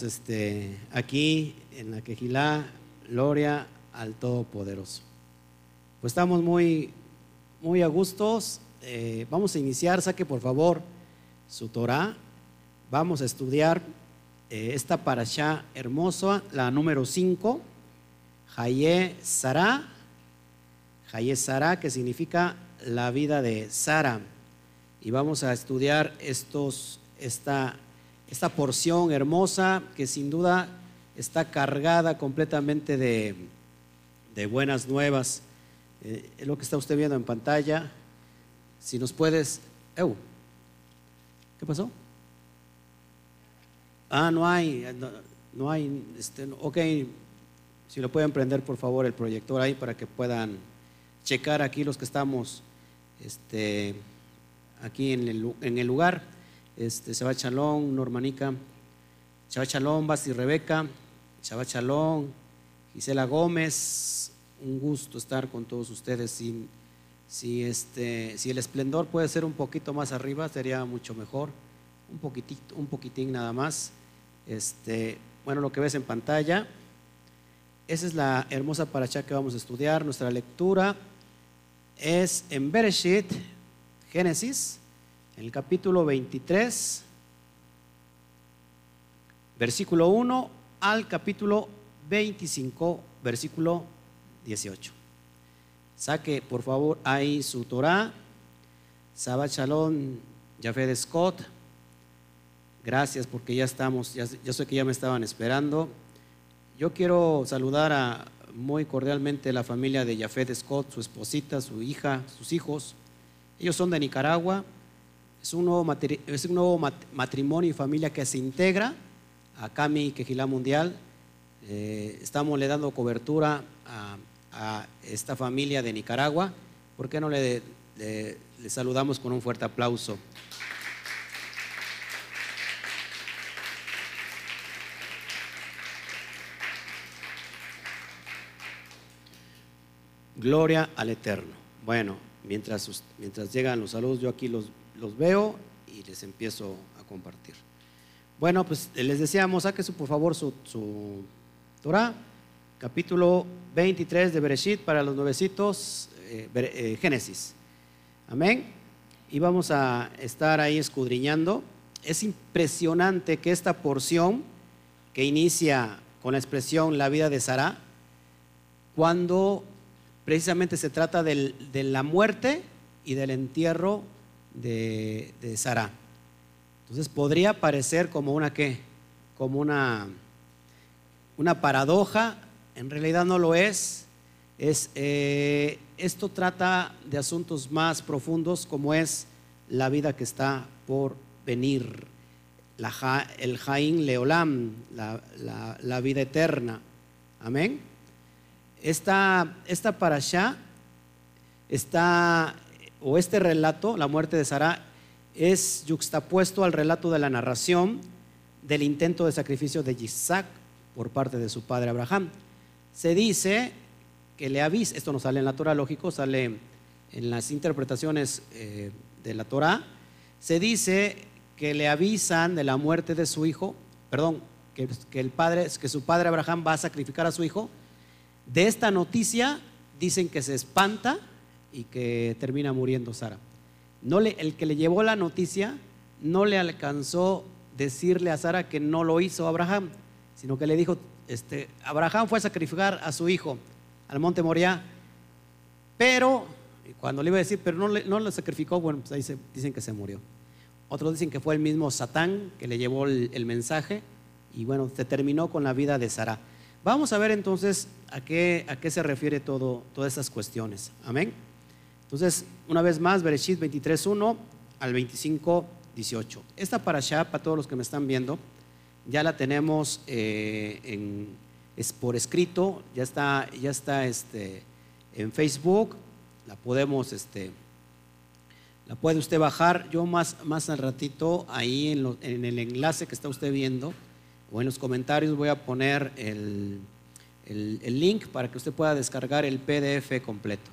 niños este, aquí en la Quejilá, gloria al Todopoderoso. Pues estamos muy, muy a gustos. Eh, vamos a iniciar, saque por favor su Torah. Vamos a estudiar eh, esta parasha hermosa, la número 5, Haye Sara. Haye Sara, que significa la vida de Sara. Y vamos a estudiar estos, esta, esta porción hermosa que sin duda está cargada completamente de, de buenas nuevas. Eh, lo que está usted viendo en pantalla. Si nos puedes... ¿Qué pasó? Ah, no hay, no, hay, este, ok, si lo pueden prender por favor el proyector ahí para que puedan checar aquí los que estamos este, aquí en el lugar. Este, Shabbat Shalom, Normanica, Shabbat Shalom, Basti Rebeca, Shabbat Shalom, Gisela Gómez, un gusto estar con todos ustedes. Si, si, este, si el esplendor puede ser un poquito más arriba, sería mucho mejor. Un poquitito, un poquitín nada más. Este, bueno, lo que ves en pantalla, esa es la hermosa paracha que vamos a estudiar. Nuestra lectura es en Bereshit, Génesis, el capítulo 23, versículo 1 al capítulo 25, versículo 18. Saque por favor ahí su Torah, Shabbat Shalom, Jafet Scott. Gracias porque ya estamos, ya, sé que ya me estaban esperando. Yo quiero saludar a, muy cordialmente la familia de Jafet Scott, su esposita, su hija, sus hijos. Ellos son de Nicaragua. Es un nuevo, matrimonio y familia que se integra a Cami Quejilá Mundial. Eh, estamos le dando cobertura a, esta familia de Nicaragua. ¿Por qué no le saludamos con un fuerte aplauso? Gloria al Eterno. Bueno, mientras llegan los saludos, yo aquí los, los veo y les empiezo a compartir. Bueno, pues les decíamos, saque por favor su, su Torah, capítulo 23 de Bereshit para los nuevecitos, eh, eh, Génesis. Amén. Y vamos a estar ahí escudriñando. Es impresionante que esta porción que inicia con la expresión la vida de Sara, cuando precisamente se trata de la muerte y del entierro de, de Sara. Entonces podría parecer como una qué, como una, una paradoja, en realidad no lo es. es eh, esto trata de asuntos más profundos como es la vida que está por venir, la, el Jaín Leolam, la, la vida eterna. Amén. Esta, esta está, o este relato, la muerte de Sara, es yuxtapuesto al relato de la narración del intento de sacrificio de Isaac por parte de su padre Abraham. Se dice que le avisa, esto no sale en la Torah, lógico, sale en las interpretaciones eh, de la Torah, se dice que le avisan de la muerte de su hijo, perdón, que, el padre, que su padre Abraham va a sacrificar a su hijo de esta noticia dicen que se espanta y que termina muriendo Sara. No le, el que le llevó la noticia no le alcanzó decirle a Sara que no lo hizo Abraham, sino que le dijo, este, Abraham fue a sacrificar a su hijo al monte Moriah, pero cuando le iba a decir, pero no le, no lo sacrificó, bueno, pues ahí dicen que se murió. Otros dicen que fue el mismo Satán que le llevó el, el mensaje y bueno, se terminó con la vida de Sara. Vamos a ver entonces a qué, a qué se refiere todo, todas estas cuestiones. Amén. Entonces, una vez más, Bereshit 23.1 al 25.18. Esta parasha, para todos los que me están viendo, ya la tenemos eh, por escrito, ya está, ya está este, en Facebook, la podemos, este, la puede usted bajar. Yo más, más al ratito, ahí en, el enlace que está usted viendo, o en los comentarios voy a poner el, link para que usted pueda descargar el PDF completo.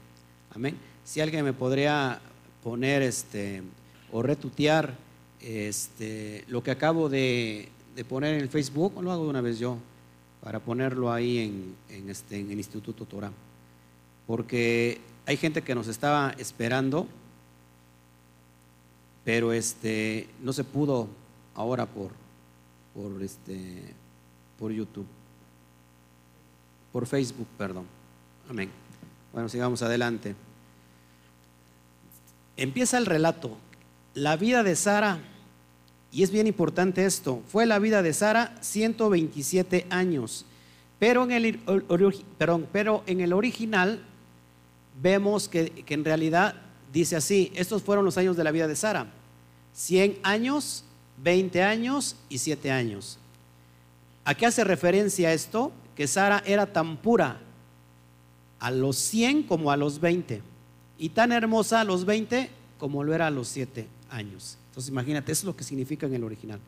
Amén. Si alguien me podría poner este o retutear este, lo que acabo de, de poner en el Facebook, o lo hago de una vez yo, para ponerlo ahí en, este, en el Instituto Torah. Porque hay gente que nos estaba esperando, pero este, no se pudo ahora por, por, este, por YouTube, por Facebook, perdón. Amén. Bueno, sigamos adelante. Empieza el relato. La vida de Sara, y es bien importante esto, fue la vida de Sara 127 años. Pero en el, original vemos que, que en realidad dice así, estos fueron los años de la vida de Sara. 100 años, 20 años y 7 años. ¿A qué hace referencia esto? Que Sara era tan pura a los 100 como a los 20 y tan hermosa a los 20 como lo era a los 7 años. Entonces imagínate, eso es lo que significa en el original.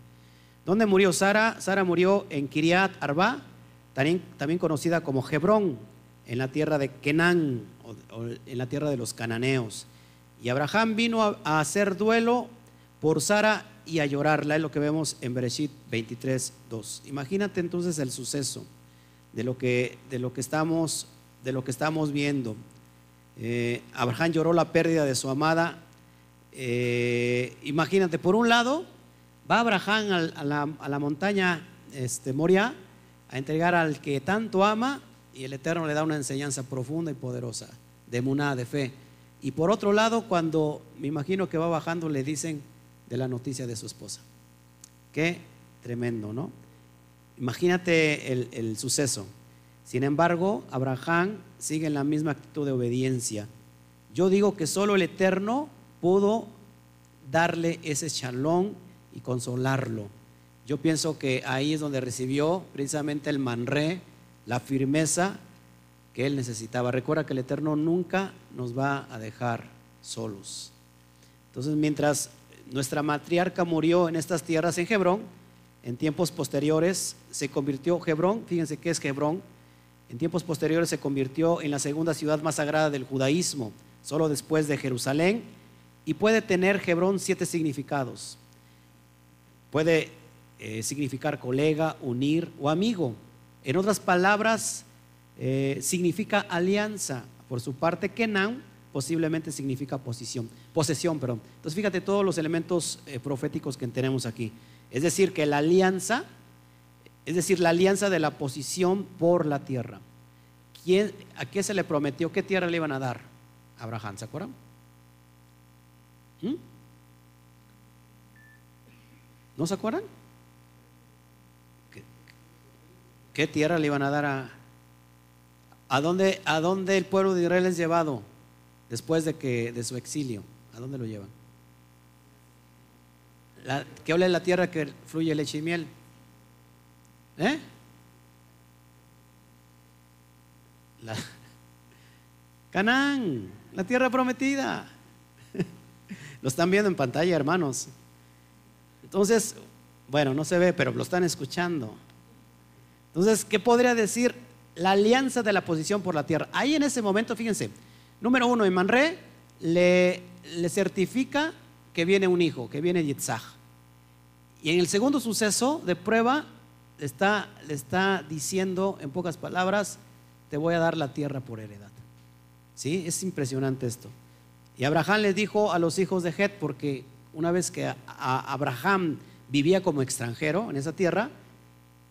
¿Dónde murió Sara? Sara murió en Kiriat Arba, también, conocida como Hebrón, en la tierra de Kenán, o, en la tierra de los cananeos. Y Abraham vino a, hacer duelo por Sara y a llorarla, es lo que vemos en Bereshit 23, 2. Imagínate entonces el suceso de lo que estamos viendo. Eh, Abraham lloró la pérdida de su amada. Eh, imagínate, por un lado, va Abraham a, la, montaña este, Moria a entregar al que tanto ama y el Eterno le da una enseñanza profunda y poderosa de muná, de fe. Y por otro lado, cuando me imagino que va bajando, le dicen de la noticia de su esposa. Qué tremendo, ¿no? Imagínate el, el suceso. Sin embargo, Abraham sigue en la misma actitud de obediencia. Yo digo que solo el Eterno pudo darle ese chalón y consolarlo. Yo pienso que ahí es donde recibió precisamente el manré, la firmeza que él necesitaba. Recuerda que el Eterno nunca nos va a dejar solos. Entonces, mientras nuestra matriarca murió en estas tierras en Hebrón, en tiempos posteriores se convirtió Hebrón, fíjense qué es Hebrón, en tiempos posteriores se convirtió en la segunda ciudad más sagrada del judaísmo, solo después de Jerusalén, y puede tener Hebrón siete significados. Puede eh, significar colega, unir o amigo. En otras palabras, eh, significa alianza. Por su parte, Kenan posiblemente significa posición, posesión. Perdón. Entonces, fíjate todos los elementos eh, proféticos que tenemos aquí. Es decir, que la alianza es decir, la alianza de la posición por la tierra. ¿Quién, ¿A qué se le prometió? ¿Qué tierra le iban a dar? Abraham, ¿se acuerdan? ¿Mm? ¿No se acuerdan? ¿Qué, tierra le iban a dar a... ¿A dónde, ¿A dónde el pueblo de Israel es llevado después de, que, de su exilio? ¿A dónde lo llevan? La, ¿Qué habla de la tierra que fluye leche y miel? ¿Eh? La, Canaán, la tierra prometida. Lo están viendo en pantalla, hermanos. Entonces, bueno, no se ve, pero lo están escuchando. Entonces, ¿qué podría decir la alianza de la posición por la tierra? Ahí en ese momento, fíjense, número uno, en Manré le, le certifica que viene un hijo, que viene Yitzhak. Y en el segundo suceso de prueba, le está, le está diciendo en pocas palabras, te voy a dar la tierra por heredad. ¿Sí? Es impresionante esto. Y Abraham les dijo a los hijos de Het, porque una vez que Abraham vivía como extranjero en esa tierra,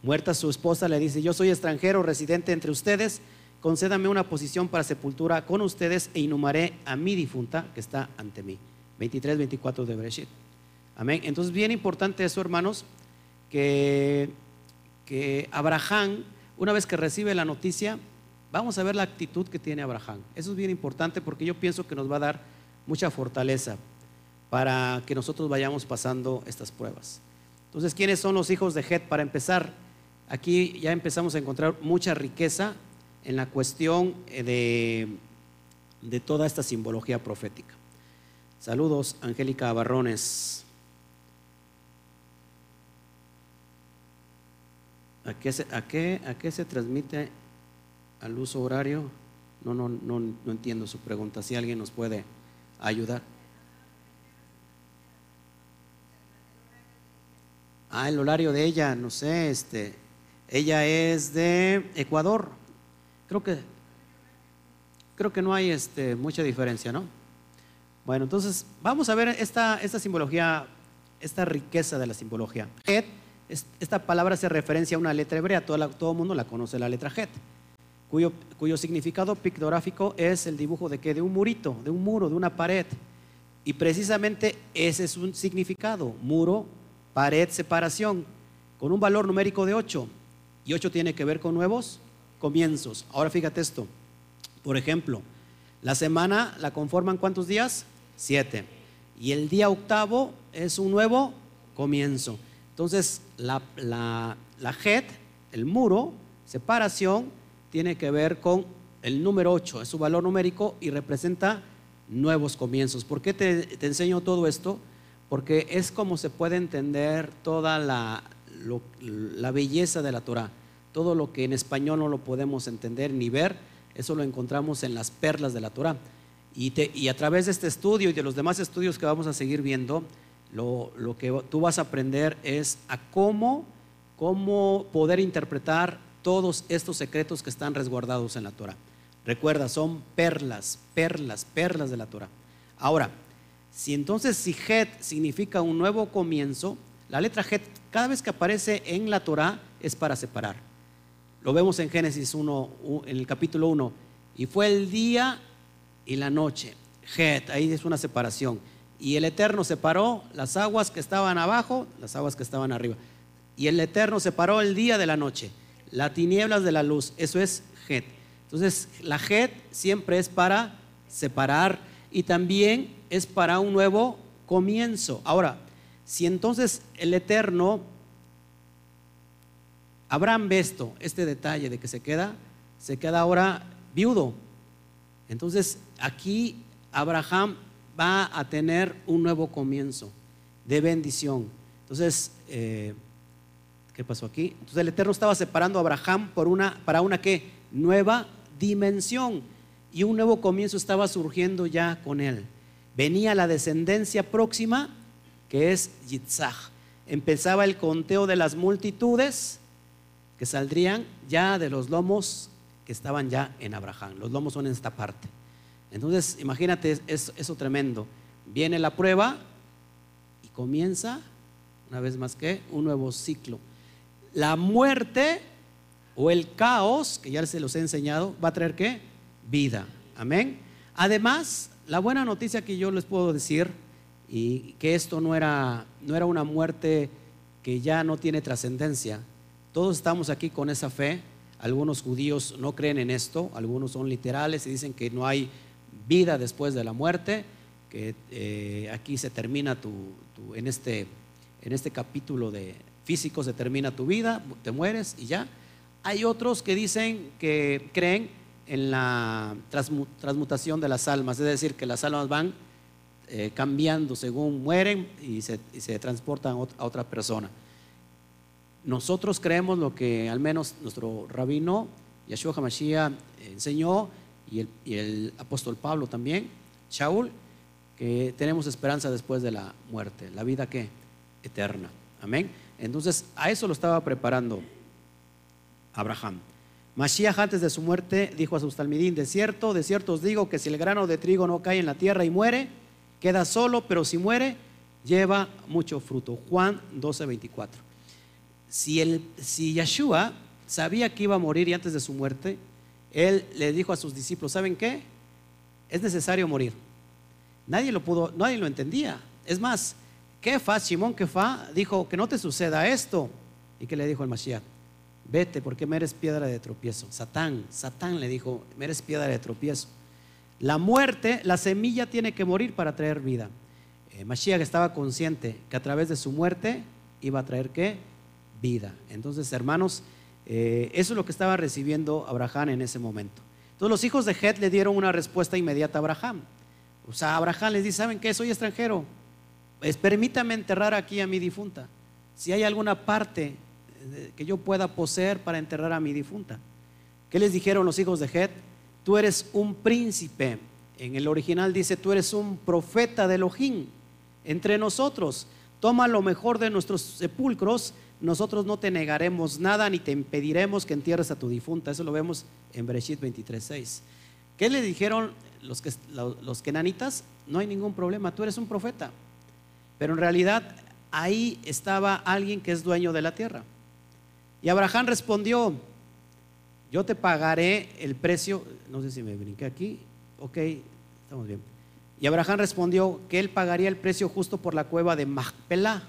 muerta su esposa, le dice, yo soy extranjero, residente entre ustedes, concédame una posición para sepultura con ustedes e inhumaré a mi difunta que está ante mí. 23, 24 de Bereshit. Amén. Entonces, bien importante eso, hermanos, que que Abraham, una vez que recibe la noticia, vamos a ver la actitud que tiene Abraham. Eso es bien importante porque yo pienso que nos va a dar mucha fortaleza para que nosotros vayamos pasando estas pruebas. Entonces, ¿quiénes son los hijos de Het? Para empezar, aquí ya empezamos a encontrar mucha riqueza en la cuestión eh, de, de toda esta simbología profética. Saludos, Angélica Barrones. ¿A qué se, a qué, a qué se transmite al uso horario? No, no, no, no entiendo su pregunta. Si alguien nos puede ayudar. Ah, el horario de ella, no sé, este, ella es de Ecuador. Creo que, creo que no hay este, mucha diferencia, ¿no? Bueno, entonces vamos a ver esta, esta simbología, esta riqueza de la simbología. Esta palabra hace referencia a una letra hebrea, todo, el mundo la conoce, la letra Het, cuyo, cuyo significado pictográfico es el dibujo de que de un murito, de un muro, de una pared. Y precisamente ese es un significado, muro, pared, separación, con un valor numérico de 8. Y 8 tiene que ver con nuevos comienzos. Ahora fíjate esto. Por ejemplo, la semana la conforman cuántos días? Siete. Y el día octavo es un nuevo comienzo. Entonces, la, la, la el muro, separación, tiene que ver con el número 8, es su valor numérico y representa nuevos comienzos. ¿Por qué te, te enseño todo esto? Porque es como se puede entender toda la, la belleza de la Torah. Todo lo que en español no lo podemos entender ni ver, eso lo encontramos en las perlas de la Torah. Y, a través de este estudio y de los demás estudios que vamos a seguir viendo, lo, que tú vas a aprender es a cómo, cómo poder interpretar todos estos secretos que están resguardados en la Torah. Recuerda, son perlas, perlas, perlas de la Torah. Ahora, si entonces si Het significa un nuevo comienzo, la letra Het cada vez que aparece en la Torah es para separar. Lo vemos en Génesis 1, en el capítulo 1. Y fue el día y la noche. Het, ahí es una separación. Y el Eterno separó las aguas que estaban abajo, las aguas que estaban arriba. Y el Eterno separó el día de la noche, las tinieblas de la luz. Eso es Het. Entonces, la Het siempre es para separar y también es para un nuevo comienzo. Ahora, si entonces el Eterno, Abraham ve esto, este detalle de que se queda, se queda ahora viudo. Entonces aquí Abraham va a tener un nuevo comienzo de bendición. Entonces, eh, ¿qué pasó aquí? Entonces el Eterno estaba separando a Abraham para una nueva dimensión y un nuevo comienzo estaba surgiendo ya con él. Venía la descendencia próxima que es Yitzhak. Empezaba el conteo de las multitudes que saldrían ya de los lomos que estaban ya en Abraham. Los lomos son en esta parte. Entonces, imagínate eso, eso tremendo. Viene la prueba y comienza, una vez más que, un nuevo ciclo. La muerte o el caos, que ya se los he enseñado, va a traer qué? Vida. Amén. Además, la buena noticia que yo les puedo decir y que esto no era, no era una muerte que ya no tiene trascendencia. Todos estamos aquí con esa fe. Algunos judíos no creen en esto, algunos son literales y dicen que no hay vida después de la muerte, que eh, aquí se termina tu, en, este, en este capítulo de físico se termina tu vida, te mueres y ya. Hay otros que dicen que creen en la transmutación de las almas, es decir, que las almas van eh, cambiando según mueren y se, transportan a otra persona. Nosotros creemos lo que al menos nuestro rabino Yeshua HaMashiach enseñó y el, apóstol Pablo también, Shaul, que tenemos esperanza después de la muerte, la vida que eterna. Amén. Entonces, a eso lo estaba preparando Abraham. Mashiach antes de su muerte dijo a sus talmidín, de cierto, de cierto os digo que si el grano de trigo no cae en la tierra y muere, Queda solo, pero si muere, lleva mucho fruto. Juan 12, 24. Si, el, si sabía que iba a morir y antes de su muerte, él le dijo a sus discípulos, ¿saben qué? Es necesario morir. Nadie lo pudo, nadie lo entendía. Es más, Kefa, Simón Kefa, dijo que no te suceda esto. ¿Y que le dijo el Mashiach? Vete porque me eres piedra de tropiezo. Satán, Satán le dijo, me eres piedra de tropiezo. La muerte, la semilla tiene que morir para traer vida. Eh, Mashiach estaba consciente que a través de su muerte iba a traer qué? Vida. Entonces, hermanos, eh, eso es lo que estaba recibiendo Abraham en ese momento. Entonces los hijos de Het le dieron una respuesta inmediata a Abraham. O sea, Abraham les dice, ¿saben qué? Soy extranjero. Pues permítame enterrar aquí a mi difunta. Si hay alguna parte eh, que yo pueda poseer para enterrar a mi difunta. ¿Qué les dijeron los hijos de Het? tú eres un príncipe. En el original dice, tú eres un profeta de Elohim entre nosotros. toma lo mejor de nuestros sepulcros, nosotros no te negaremos nada ni te impediremos que entierres a tu difunta. Eso lo vemos en Bereshit 23.6. ¿Qué le dijeron los, que? No hay ningún problema, tú eres un profeta. Pero en realidad ahí estaba alguien que es dueño de la tierra. Y Abraham respondió, yo te pagaré el precio, no sé si me brinqué aquí, ok, estamos bien. Y Abraham respondió que él pagaría el precio justo por la cueva de Machpelah,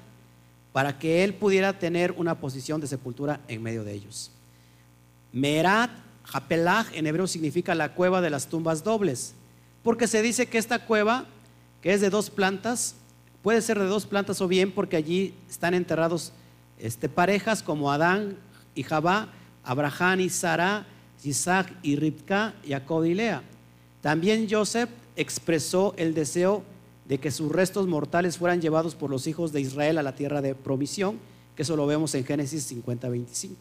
para que él pudiera tener una posición de sepultura en medio de ellos. Merat Hapelah en hebreo significa la cueva de las tumbas dobles, porque se dice que esta cueva, que es de dos plantas, puede ser de dos plantas o bien porque allí están enterrados este, parejas como Adán y Jabá, Abraham y Sara, Isaac y Ribka, Jacob y Lea. También Joseph expresó el deseo de que sus restos mortales fueran llevados por los hijos de Israel a la tierra de provisión, que eso lo vemos en Génesis 50, 25.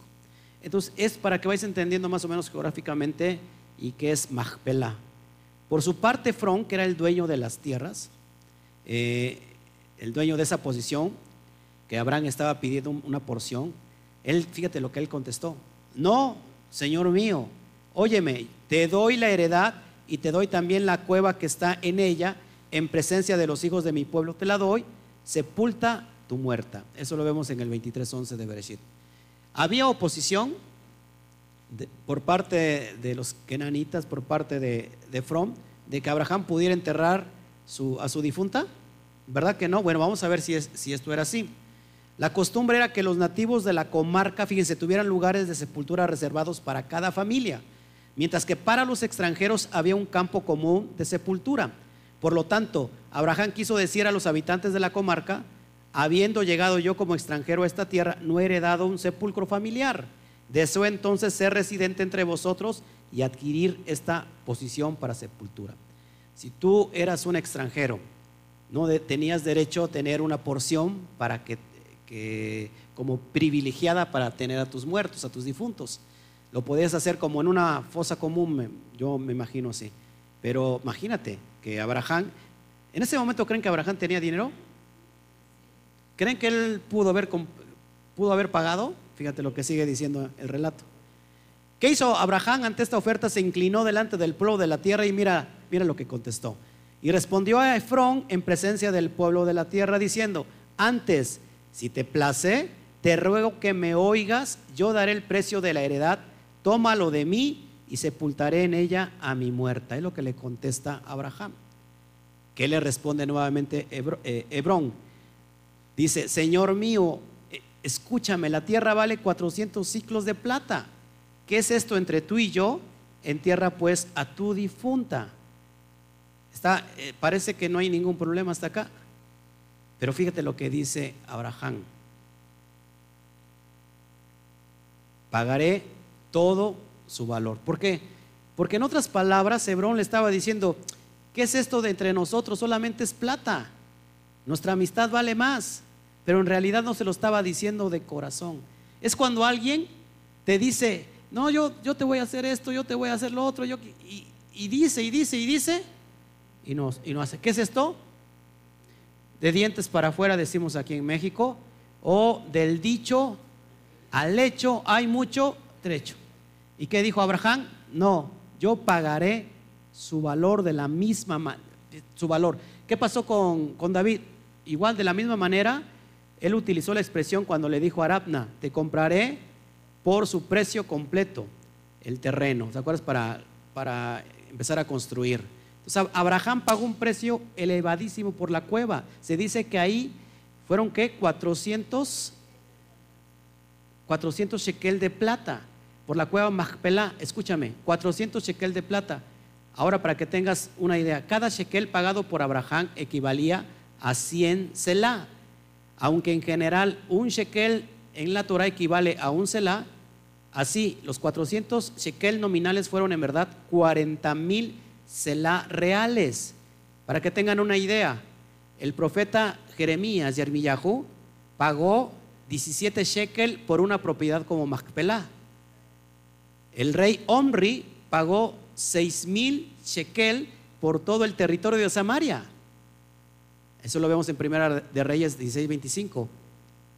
Entonces, es para que vais entendiendo más o menos geográficamente y qué es Machpelah. Por su parte, Fron, que era el dueño de las tierras, eh, el dueño de esa posición, que Abraham estaba pidiendo una porción, él, fíjate lo que él contestó, no, Señor mío, óyeme, te doy la heredad y te doy también la cueva que está en ella, en presencia de los hijos de mi pueblo, te la doy, sepulta tu muerta. Eso lo vemos en el 23.11 de Bereshit. Había oposición por parte de los kenanitas, por parte de, de From, de que Abraham pudiera enterrar a su difunta. ¿Verdad que no? Bueno, vamos a ver si, si esto era así. La costumbre era que los nativos de la comarca, fíjense, tuvieran lugares de sepultura reservados para cada familia, mientras que para los extranjeros había un campo común de sepultura. Por lo tanto, Abraham quiso decir a los habitantes de la comarca, habiendo llegado yo como extranjero a esta tierra, no he heredado un sepulcro familiar. Deseo entonces ser residente entre vosotros y adquirir esta posición para sepultura. Si tú eras un extranjero, no tenías derecho a tener una porción para que que como privilegiada para tener a tus muertos, a tus difuntos. Lo podías hacer como en una fosa común, yo me imagino así. Pero imagínate que Abraham, en ese momento creen que Abraham tenía dinero. ¿Creen que él pudo haber, pudo haber pagado? Fíjate lo que sigue diciendo el relato. ¿Qué hizo Abraham ante esta oferta? Se inclinó delante del pueblo de la tierra y mira, mira lo que contestó. Y respondió a Efrón en presencia del pueblo de la tierra diciendo, antes si te place, te ruego que me oigas, yo daré el precio de la heredad, tómalo de mí y sepultaré en ella a mi muerta. Es lo que le contesta Abraham. ¿Qué le responde nuevamente eh, Hebrón? Dice, Señor mío, eh, escúchame, la tierra vale 400 ciclos de plata. ¿Qué es esto entre tú y yo? Entierra pues a tu difunta. Está, eh, parece que no hay ningún problema hasta acá. Pero fíjate lo que dice Abraham. Pagaré todo su valor. ¿Por qué? Porque en otras palabras, Hebrón le estaba diciendo, ¿qué es esto de entre nosotros? Solamente es plata. Nuestra amistad vale más. Pero en realidad no se lo estaba diciendo de corazón. Es cuando alguien te dice, no, yo, yo te voy a hacer esto, yo te voy a hacer lo otro, yo, y, y dice, y dice, y dice, y no, y no hace. ¿Qué es esto? de dientes para afuera, decimos aquí en México, o del dicho al hecho hay mucho trecho. ¿Y qué dijo Abraham? No, yo pagaré su valor de la misma su valor. ¿Qué pasó con, con David? Igual de la misma manera, él utilizó la expresión cuando le dijo a Arabna, te compraré por su precio completo el terreno, ¿te acuerdas? Para, para empezar a construir. Abraham pagó un precio elevadísimo por la cueva. Se dice que ahí fueron ¿qué? 400 400 shekel de plata por la cueva Machpelah. Escúchame, 400 shekel de plata. Ahora para que tengas una idea, cada shekel pagado por Abraham equivalía a 100 selah. Aunque en general un shekel en la Torah equivale a un selah, así los 400 shekel nominales fueron en verdad 40 mil Selah reales. Para que tengan una idea, el profeta Jeremías Yermiyahu pagó 17 shekel por una propiedad como Macpelá. El rey Omri pagó 6 mil shekel por todo el territorio de Samaria. Eso lo vemos en Primera de Reyes 16:25.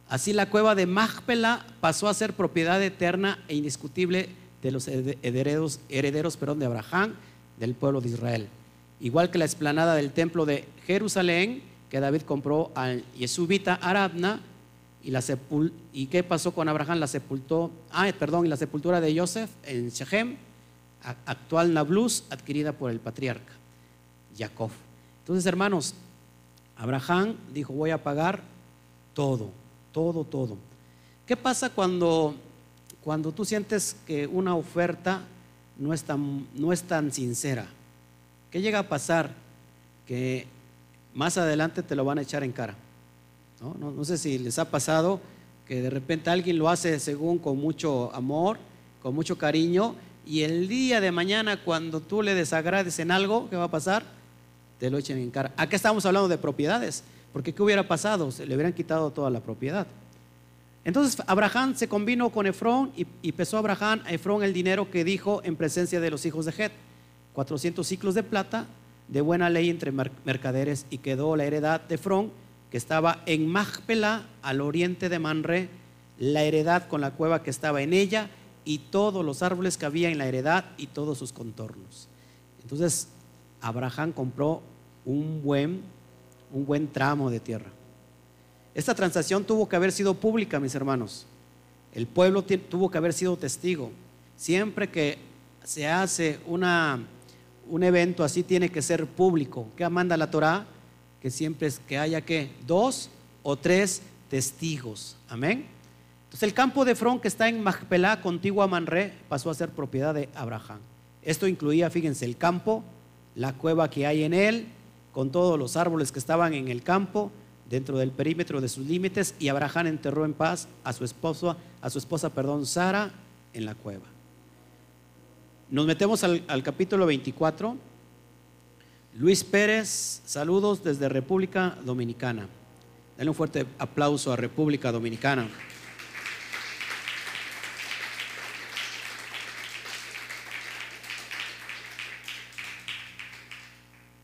Así la cueva de Magpela pasó a ser propiedad eterna e indiscutible de los herederos, herederos de Abraham, del pueblo de Israel. Igual que la explanada del templo de Jerusalén, que David compró al Yesubita Arabna, y, la ¿y qué pasó con Abraham? La sepultó, ah, perdón, y la sepultura de Joseph en Shechem, actual Nablus, adquirida por el patriarca Jacob. Entonces, hermanos, Abraham dijo, voy a pagar todo, todo, todo. ¿Qué pasa cuando, cuando tú sientes que una oferta no es, tan, no es tan sincera? ¿Qué llega a pasar? Que más adelante te lo van a echar en cara. ¿No? No, sé si les ha pasado que de repente alguien lo hace según con mucho amor, con mucho cariño, y el día de mañana cuando tú le desagrades en algo, ¿qué va a pasar? Te lo echen en cara. Acá estamos hablando de propiedades, porque ¿qué hubiera pasado? Se le hubieran quitado toda la propiedad. Entonces Abraham se combinó con Efrón y, y pesó Abraham a Efrón el dinero que dijo en presencia de los hijos de Het, 400 ciclos de plata de buena ley entre mercaderes y quedó la heredad de Efrón que estaba en Magpela, al oriente de Manre, la heredad con la cueva que estaba en ella y todos los árboles que había en la heredad y todos sus contornos. Entonces, Abraham compró un buen, un buen tramo de tierra. Esta transacción tuvo que haber sido pública, mis hermanos. El pueblo tuvo que haber sido testigo. Siempre que se hace una, un evento así, tiene que ser público. ¿Qué manda la Torah? Que siempre es que haya que dos o tres testigos. Amén. Entonces el campo de Front que está en Magpelá, contigua a Manré, pasó a ser propiedad de Abraham. Esto incluía, fíjense, el campo, la cueva que hay en él, con todos los árboles que estaban en el campo, dentro del perímetro de sus límites, y Abraham enterró en paz a su esposa, a su esposa, perdón, Sara, en la cueva. Nos metemos al capítulo 24 Luis Pérez, saludos desde República Dominicana. Dale un fuerte aplauso a República Dominicana.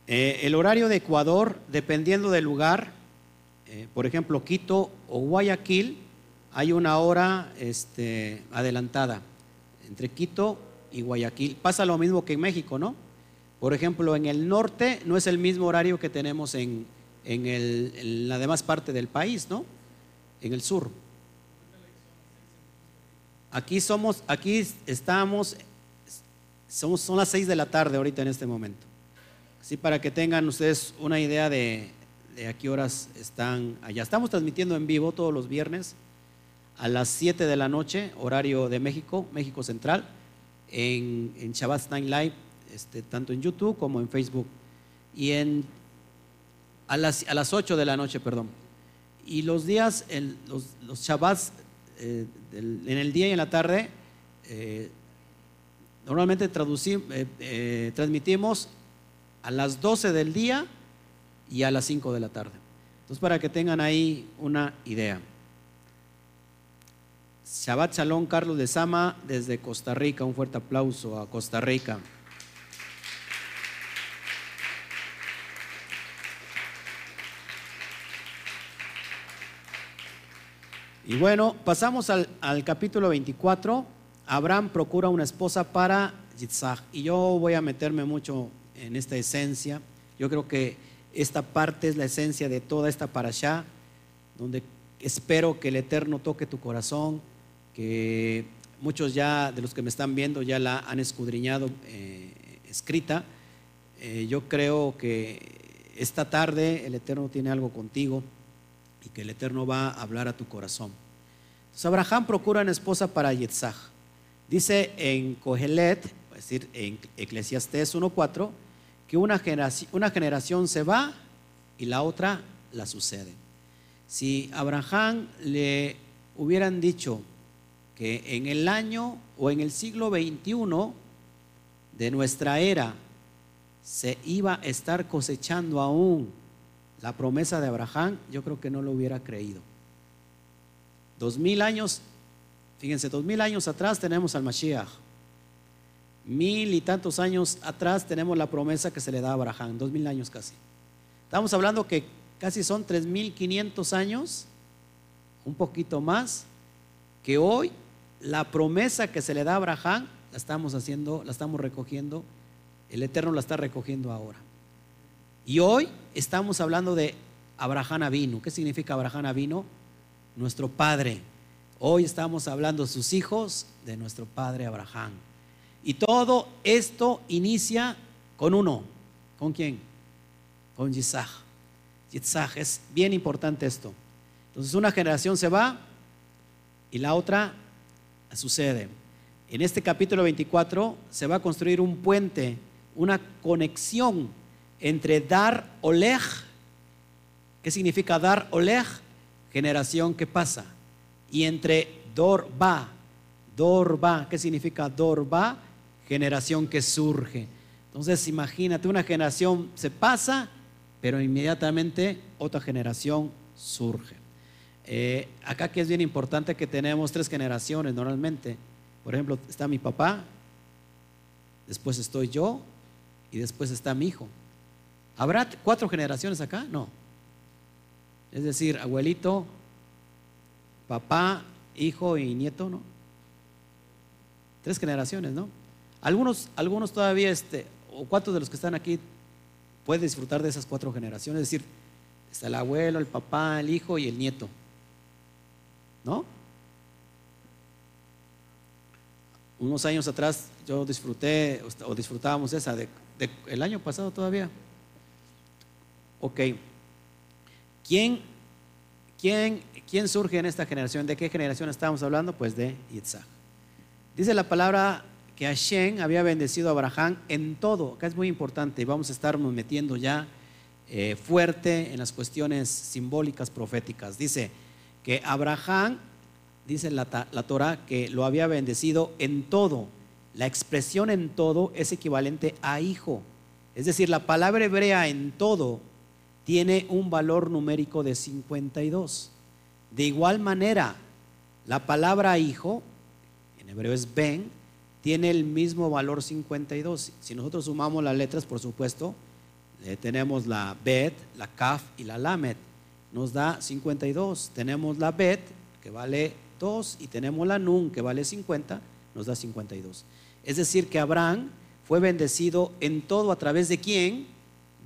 Eh, el horario de Ecuador, dependiendo del lugar, eh, por ejemplo, Quito o Guayaquil, hay una hora este, adelantada entre Quito y Guayaquil. Pasa lo mismo que en México, ¿no? Por ejemplo, en el norte no es el mismo horario que tenemos en, la demás parte del país, ¿no? En el sur. Aquí somos, aquí estamos, somos, son las seis de la tarde ahorita en este momento. Así para que tengan ustedes una idea de, a qué horas están allá. Estamos transmitiendo en vivo todos los viernes a las 7 de la noche, horario de México, México Central, en, en Shabbat Night Live este, tanto en YouTube como en Facebook. Y en, a, las, a las 8 de la noche, perdón. Y los días, los, los Shabbats, eh, en el día y en la tarde, eh, normalmente eh, transmitimos a las 12 del día y a las 5 de la tarde. Entonces, para que tengan ahí una idea. Shabbat Shalom, Carlos de Sama, desde Costa Rica. Un fuerte aplauso a Costa Rica. Y bueno, pasamos al, capítulo 24. Abraham procura una esposa para Yitzhak. Y yo voy a meterme mucho en esta esencia. Yo creo que esta parte es la esencia de toda esta parasha, donde espero que el Eterno toque tu corazón, que muchos ya de los que me están viendo ya la han escudriñado eh, escrita. Eh, yo creo que esta tarde el Eterno tiene algo contigo y que el Eterno va a hablar a tu corazón. Entonces Abraham procura una esposa para Yitzhak. Dice en Kohelet, es decir, en Eclesiastés 1.4, que una generación, una generación se va y la otra la sucede. Si Abraham le hubieran dicho que en el año o en el siglo XXI de nuestra era se iba a estar cosechando aún la promesa de Abraham, yo creo que no lo hubiera creído. Dos mil años, fíjense, dos mil años atrás tenemos al Mashiach. Mil y tantos años atrás tenemos la promesa que se le da a Abraham, dos mil años casi. Estamos hablando que casi son 3.500 años, un poquito más, que hoy la promesa que se le da a Abraham la estamos haciendo, la estamos recogiendo, el Eterno la está recogiendo ahora. Y hoy estamos hablando de Abraham Avino. ¿Qué significa Abraham Avino? Nuestro padre. Hoy estamos hablando de sus hijos, de nuestro padre Abraham. Y todo esto inicia con uno. ¿Con quién? Con Yitzhak. Yitzhak, es bien importante esto. Entonces una generación se va y la otra sucede. En este capítulo 24 se va a construir un puente, una conexión entre Dar Oleg, ¿qué significa Dar Oleg? Generación que pasa. Y entre Dorba, Dorba, ¿qué significa Dorba? Generación que surge. Entonces imagínate, una generación se pasa, pero inmediatamente otra generación surge. Eh, acá que es bien importante que tenemos tres generaciones normalmente. Por ejemplo, está mi papá, después estoy yo y después está mi hijo. ¿Habrá cuatro generaciones acá? No. Es decir, abuelito, papá, hijo y nieto, ¿no? Tres generaciones, ¿no? Algunos, algunos todavía, este, o cuatro de los que están aquí, pueden disfrutar de esas cuatro generaciones. Es decir, está el abuelo, el papá, el hijo y el nieto. ¿No? Unos años atrás yo disfruté o disfrutábamos esa de, el año pasado todavía. Ok. ¿Quién, quién, ¿Quién surge en esta generación? ¿De qué generación estamos hablando? Pues de Yitzhak. Dice la palabra que Hashem había bendecido a Abraham en todo. Acá es muy importante y vamos a estarnos metiendo ya eh, fuerte en las cuestiones simbólicas proféticas. Dice, que Abraham, dice la, la Torah, que lo había bendecido en todo. La expresión en todo es equivalente a hijo. Es decir, la palabra hebrea en todo tiene un valor numérico de 52. De igual manera, la palabra hijo, en hebreo es ben, tiene el mismo valor 52. Si nosotros sumamos las letras, por supuesto, eh, tenemos la bet, la kaf y la lamet nos da 52. Tenemos la Bet, que vale 2, y tenemos la Nun, que vale 50, nos da 52. Es decir, que Abraham fue bendecido en todo a través de quién?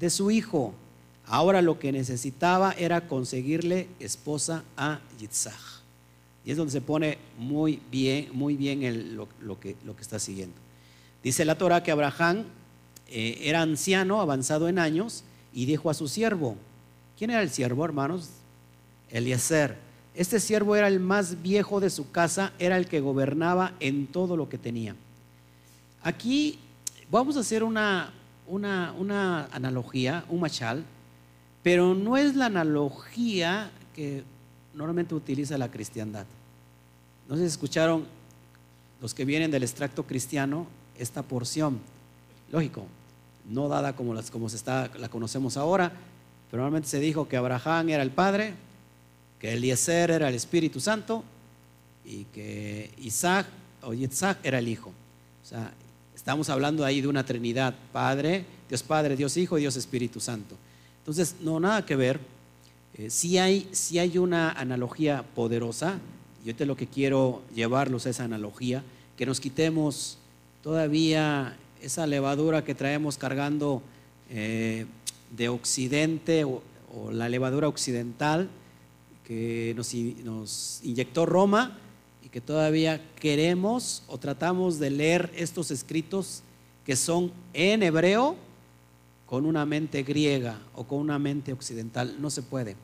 De su hijo. Ahora lo que necesitaba era conseguirle esposa a Yitzhak. Y es donde se pone muy bien, muy bien lo, que, está siguiendo. Dice la Torah que Abraham eh, era anciano, avanzado en años, y dijo a su siervo, ¿Quién era el siervo, hermanos? Eliezer. Este siervo era el más viejo de su casa, era el que gobernaba en todo lo que tenía. Aquí vamos a hacer una analogía, un machal, pero no es la analogía que normalmente utiliza la cristiandad. No sé si escucharon los que vienen del extracto cristiano esta porción. Lógico, no dada como, las, como se está, la conocemos ahora, pero normalmente se dijo que Abraham era el Padre, que Eliezer era el Espíritu Santo y que Isaac o Yitzhak era el Hijo. O sea, estamos hablando ahí de una Trinidad, Padre, Dios Padre, Dios Hijo y Dios Espíritu Santo. Entonces, no, nada que ver. Eh, si, hay, si hay una analogía poderosa, yo te lo que quiero llevarlos a esa analogía, que nos quitemos todavía esa levadura que traemos cargando eh, de Occidente o, la levadura occidental que nos inyectó Roma y que todavía queremos o tratamos de leer estos escritos que son en hebreo con una mente griega o con una mente occidental. No se puede.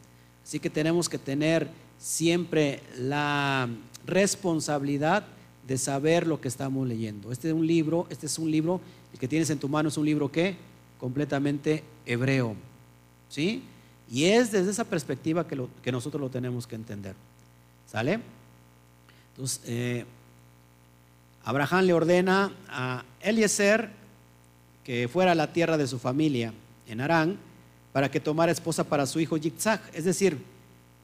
Así que tenemos que tener siempre la responsabilidad de saber lo que estamos leyendo. Este es un libro, este es un libro, el que tienes en tu mano es un libro que completamente hebreo. ¿Sí? Y es desde esa perspectiva que, que nosotros lo tenemos que entender. ¿Sale? Entonces, eh, Abraham le ordena a Eliezer que fuera a la tierra de su familia, en Arán, para que tomara esposa para su hijo Yitzhak. Es decir,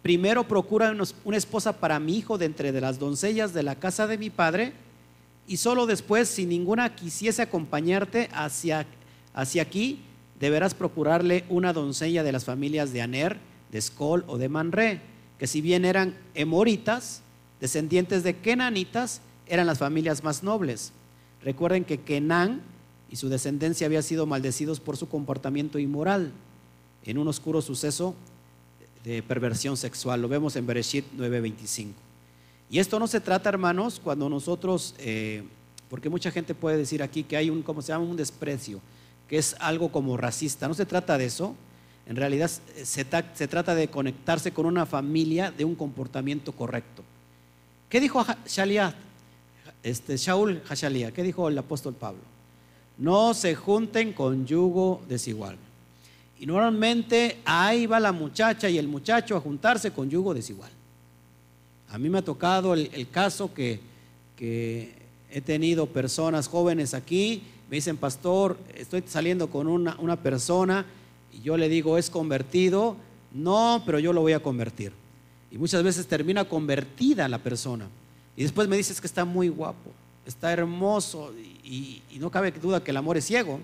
primero procura una esposa para mi hijo de entre de las doncellas de la casa de mi padre, y solo después, si ninguna quisiese acompañarte hacia hacia aquí, deberás procurarle una doncella de las familias de Aner, de Escol o de Manré, que si bien eran emoritas, descendientes de kenanitas, eran las familias más nobles. Recuerden que Kenán y su descendencia había sido maldecidos por su comportamiento inmoral en un oscuro suceso de perversión sexual. Lo vemos en Bereshit 9:25. Y esto no se trata, hermanos, cuando nosotros, eh, porque mucha gente puede decir aquí que hay un, ¿cómo se llama? Un desprecio, que es algo como racista. No se trata de eso. En realidad se, se trata de conectarse con una familia de un comportamiento correcto. ¿Qué dijo Shalia? Este, Shaul Hashalía? ¿Qué dijo el apóstol Pablo? No se junten con yugo desigual. Y normalmente ahí va la muchacha y el muchacho a juntarse con yugo desigual. A mí me ha tocado el, caso que, he tenido personas jóvenes aquí, me dicen, pastor, estoy saliendo con una, una persona y yo le digo, ¿es convertido? No, pero yo lo voy a convertir. Y muchas veces termina convertida la persona. Y después me dices que está muy guapo, está hermoso y, no cabe duda que el amor es ciego.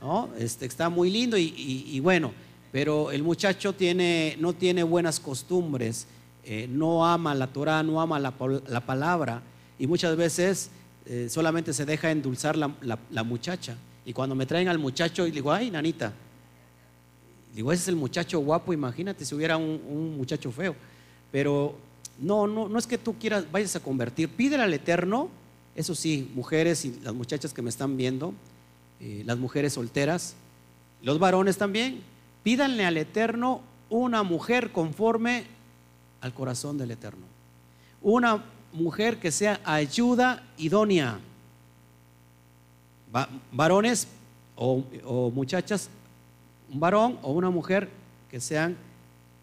¿no? Este, está muy lindo y, bueno, pero el muchacho tiene, no tiene buenas costumbres, eh, no ama la Torah, no ama la, palabra y muchas veces eh, solamente se deja endulzar la, muchacha. Y cuando me traen al muchacho y digo, ay, nanita, digo, ese es el muchacho guapo, imagínate si hubiera un, muchacho feo. Pero no, no, no es que tú quieras, vayas a convertir, pídele al Eterno, eso sí, mujeres y las muchachas que me están viendo, eh, las mujeres solteras, los varones también, pídanle al Eterno una mujer conforme al corazón del Eterno. Una mujer que sea ayuda idónea. varones o, muchachas, un varón o una mujer que sean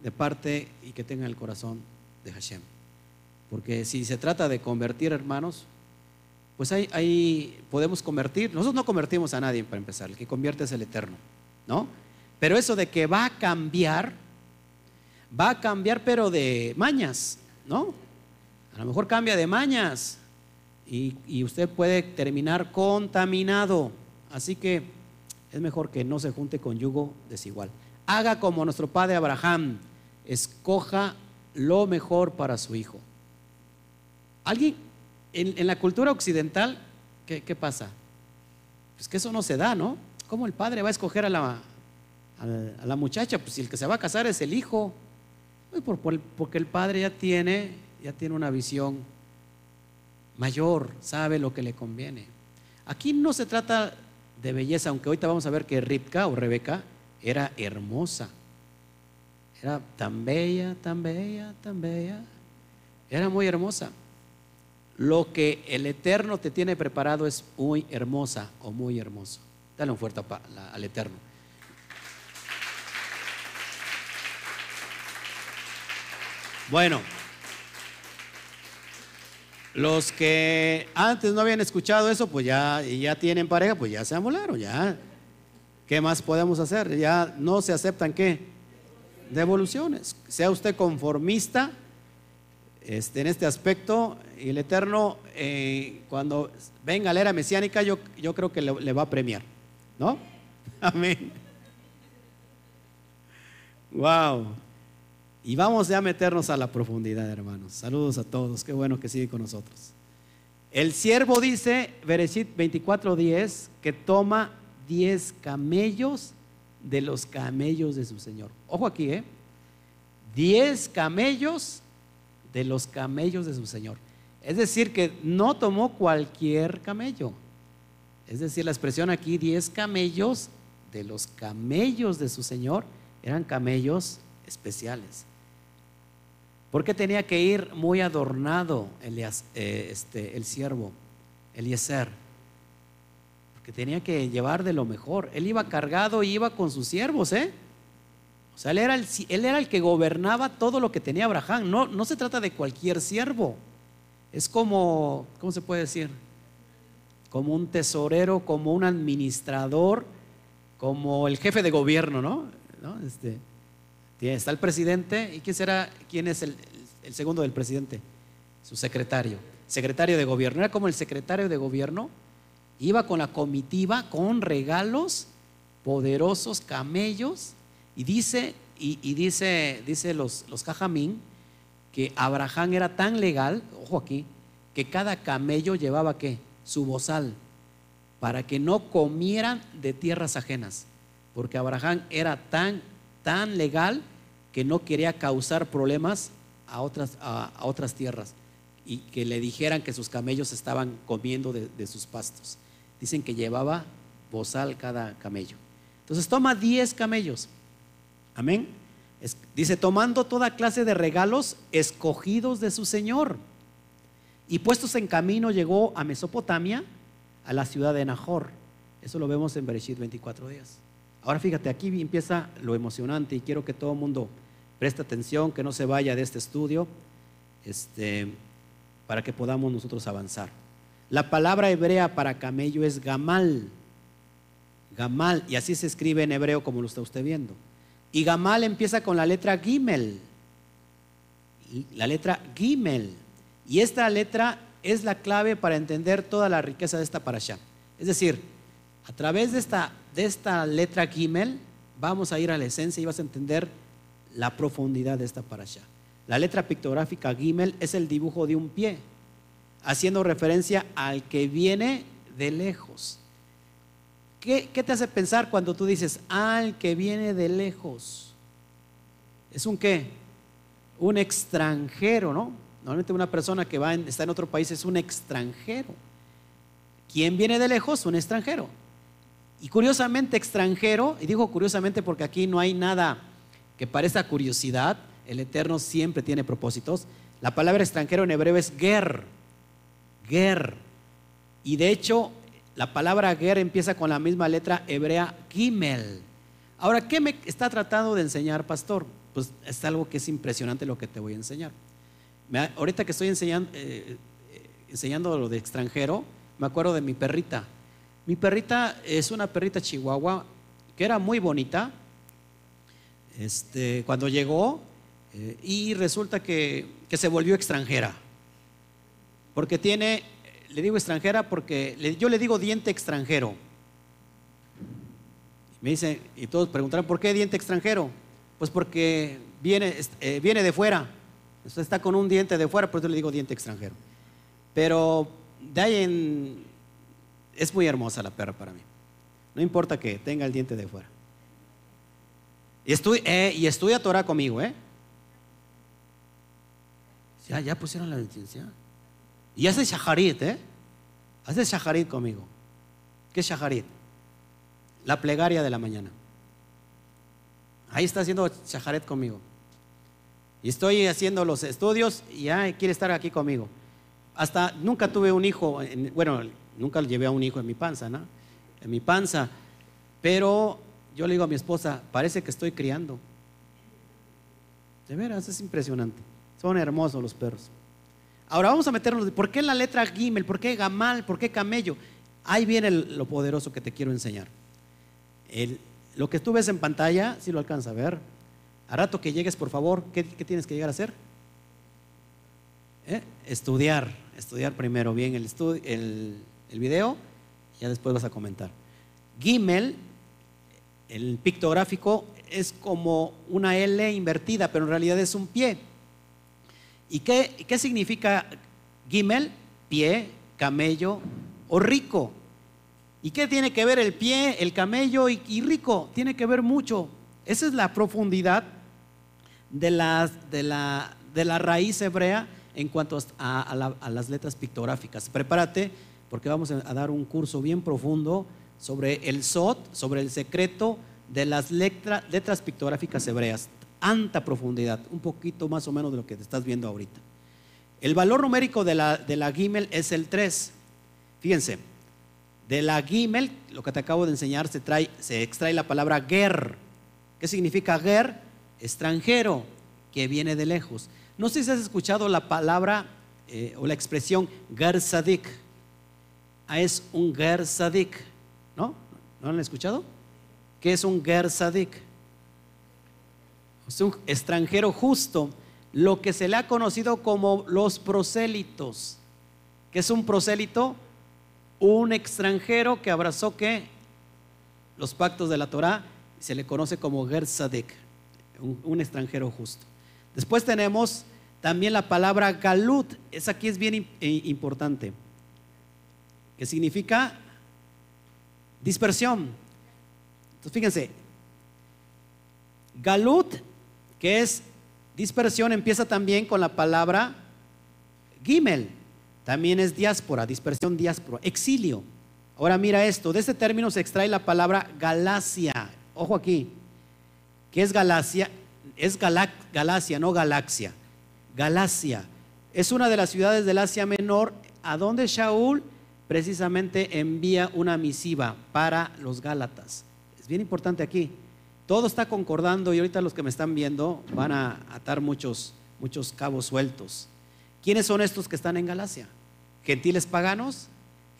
de parte y que tengan el corazón de Hashem. Porque si se trata de convertir hermanos, pues ahí, podemos convertir. Nosotros no convertimos a nadie para empezar, el que convierte es el Eterno, ¿no? Pero eso de que va a cambiar, va a cambiar pero de mañas, ¿no? A lo mejor cambia de mañas y, y usted puede terminar contaminado. Así que es mejor que no se junte con yugo desigual. Haga como nuestro padre Abraham, escoja lo mejor para su hijo. ¿Alguien en, la cultura occidental, ¿qué, pasa? Pues que eso no se da, ¿no? ¿Cómo el padre va a escoger a la, a la, muchacha? Pues si el que se va a casar es el hijo. Pues porque el padre ya tiene, ya tiene una visión mayor, sabe lo que le conviene. Aquí no se trata de belleza, aunque ahorita vamos a ver que Ripka o Rebeca era hermosa. Era tan bella, tan bella, tan bella. Era muy hermosa lo que el Eterno te tiene preparado es muy hermosa o muy hermoso. Dale un fuerte al Eterno. Bueno, los que antes no habían escuchado eso, pues ya, ya tienen pareja, pues ya se amolaron, ya. ¿Qué más podemos hacer? Ya no se aceptan qué? Devoluciones. Sea usted conformista este, en este aspecto, el Eterno, eh, cuando venga la era mesiánica, yo, yo creo que le, va a premiar, ¿no? Amén. Wow. Y vamos ya a meternos a la profundidad, hermanos. Saludos a todos, qué bueno que sigue con nosotros. El siervo dice, Bereshit 24:10, que toma 10 camellos de los camellos de su Señor. Ojo aquí, ¿eh? 10 camellos de los camellos de su Señor. Es decir, que no tomó cualquier camello. Es decir, la expresión aquí, 10 camellos de los camellos de su Señor, eran camellos especiales. Porque tenía que ir muy adornado el, eh, este, el siervo, Eliezer. Porque tenía que llevar de lo mejor. Él iba cargado y iba con sus siervos, ¿eh? O sea, él era el, él era el que gobernaba todo lo que tenía Abraham. No, no se trata de cualquier siervo. Es como, ¿cómo se puede decir? Como un tesorero, como un administrador, como el jefe de gobierno, ¿no? Este, está el presidente, ¿y quién será, quién es el, el segundo del presidente? Su secretario, secretario de gobierno. Era como el secretario de gobierno, iba con la comitiva, con regalos poderosos, camellos, y dice, y, dice, dice los, los que Abraham era tan legal, ojo aquí, que cada camello llevaba qué? Su bozal, para que no comieran de tierras ajenas, porque Abraham era tan, tan legal que no quería causar problemas a otras, a, otras tierras y que le dijeran que sus camellos estaban comiendo de, de sus pastos. Dicen que llevaba bozal cada camello. Entonces toma 10 camellos. Amén. dice, tomando toda clase de regalos escogidos de su Señor. Y puestos en camino llegó a Mesopotamia, a la ciudad de Nahor. Eso lo vemos en Bereshit 24 días. Ahora fíjate, aquí empieza lo emocionante y quiero que todo el mundo preste atención, que no se vaya de este estudio, este, para que podamos nosotros avanzar. La palabra hebrea para camello es gamal. Gamal, y así se escribe en hebreo como lo está usted viendo. Y Gamal empieza con la letra Gimel. La letra Gimel. Y esta letra es la clave para entender toda la riqueza de esta parasha. Es decir, a través de esta, de esta letra Gimel vamos a ir a la esencia y vas a entender la profundidad de esta parasha. La letra pictográfica Gimel es el dibujo de un pie, haciendo referencia al que viene de lejos. ¿Qué, te hace pensar cuando tú dices, al que viene de lejos? ¿Es un qué? Un extranjero, ¿no? Normalmente una persona que va está en otro país es un extranjero. ¿Quién viene de lejos? Un extranjero. Y curiosamente extranjero, y digo curiosamente porque aquí no hay nada que parezca curiosidad, el Eterno siempre tiene propósitos. La palabra extranjero en hebreo es ger, ger. Y de hecho la palabra ger empieza con la misma letra hebrea gimel. Ahora, ¿qué me está tratando de enseñar, pastor? Pues es algo que es impresionante lo que te voy a enseñar. ahorita que estoy enseñando, eh, eh, enseñando lo de extranjero, me acuerdo de mi perrita. Mi perrita es una perrita chihuahua que era muy bonita. Este, cuando llegó eh, y resulta que, que se volvió extranjera. Porque tiene le digo extranjera porque yo le digo diente extranjero. Me dicen, y todos preguntarán, ¿por qué diente extranjero? Pues porque viene, eh, viene de fuera. está con un diente de fuera, por eso le digo diente extranjero. Pero de ahí en, es muy hermosa la perra para mí. No importa que tenga el diente de fuera. Y, estoy, eh, y estudia Torah conmigo, ¿eh? Ya, ya pusieron la licencia. Y hace shaharit, ¿eh? Hace shaharit conmigo. ¿Qué es shaharit? La plegaria de la mañana. Ahí está haciendo shaharit conmigo. Y estoy haciendo los estudios y ya quiere estar aquí conmigo. Hasta nunca tuve un hijo, bueno, nunca llevé a un hijo en mi panza, ¿no? En mi panza. Pero yo le digo a mi esposa, parece que estoy criando. De veras, es impresionante. Son hermosos los perros. Ahora vamos a meternos, ¿por qué la letra Gimel? ¿Por qué Gamal? ¿Por qué Camello? Ahí viene lo poderoso que te quiero enseñar. lo que tú ves en pantalla, si lo alcanza a ver. A rato que llegues, por favor, ¿qué, tienes que llegar a hacer? ¿Eh? Estudiar, estudiar primero bien el, el, el video, ya después vas a comentar. Gimel, el pictográfico, es como una L invertida, pero en realidad es un pie. ¿Y qué, significa gimel? Pie, camello o rico. ¿Y qué tiene que ver el pie, el camello y, rico? Tiene que ver mucho. Esa es la profundidad de, la, raíz hebrea en cuanto a, las letras pictográficas. Prepárate porque vamos a dar un curso bien profundo sobre el SOT, sobre el secreto de las letras pictográficas hebreas alta profundidad, un poquito más o menos de lo que te estás viendo ahorita. El valor numérico de la, de la Gimel es el 3. Fíjense, de la Gimel, lo que te acabo de enseñar, se, trae, se extrae la palabra ger. ¿Qué significa ger? Extranjero, que viene de lejos. No sé si has escuchado la palabra eh, o la expresión ger sadik. Ah, es un ger sadik, ¿no? ¿No han escuchado? ¿Qué es un ger sadik? Es un extranjero justo, lo que se le ha conocido como los prosélitos. ¿Qué es un prosélito? Un extranjero que abrazó que los pactos de la Torah se le conoce como Gersadek. un, extranjero justo. Después tenemos también la palabra galut, esa aquí es bien eh, importante, que significa dispersión. Entonces fíjense, galut, que es dispersión, empieza también con la palabra gimel, también es diáspora, dispersión, diáspora, exilio. Ahora mira esto, de este término se extrae la palabra Galacia. Ojo aquí, ¿qué es Galacia? Es Galacia, no galaxia. Galacia es una de las ciudades del Asia Menor a donde Shaul precisamente envía una misiva para los Gálatas. Es bien importante aquí. Todo está concordando y ahorita los que me están viendo van a atar muchos, muchos cabos sueltos. ¿Quiénes son estos que están en Galacia? ¿Gentiles paganos?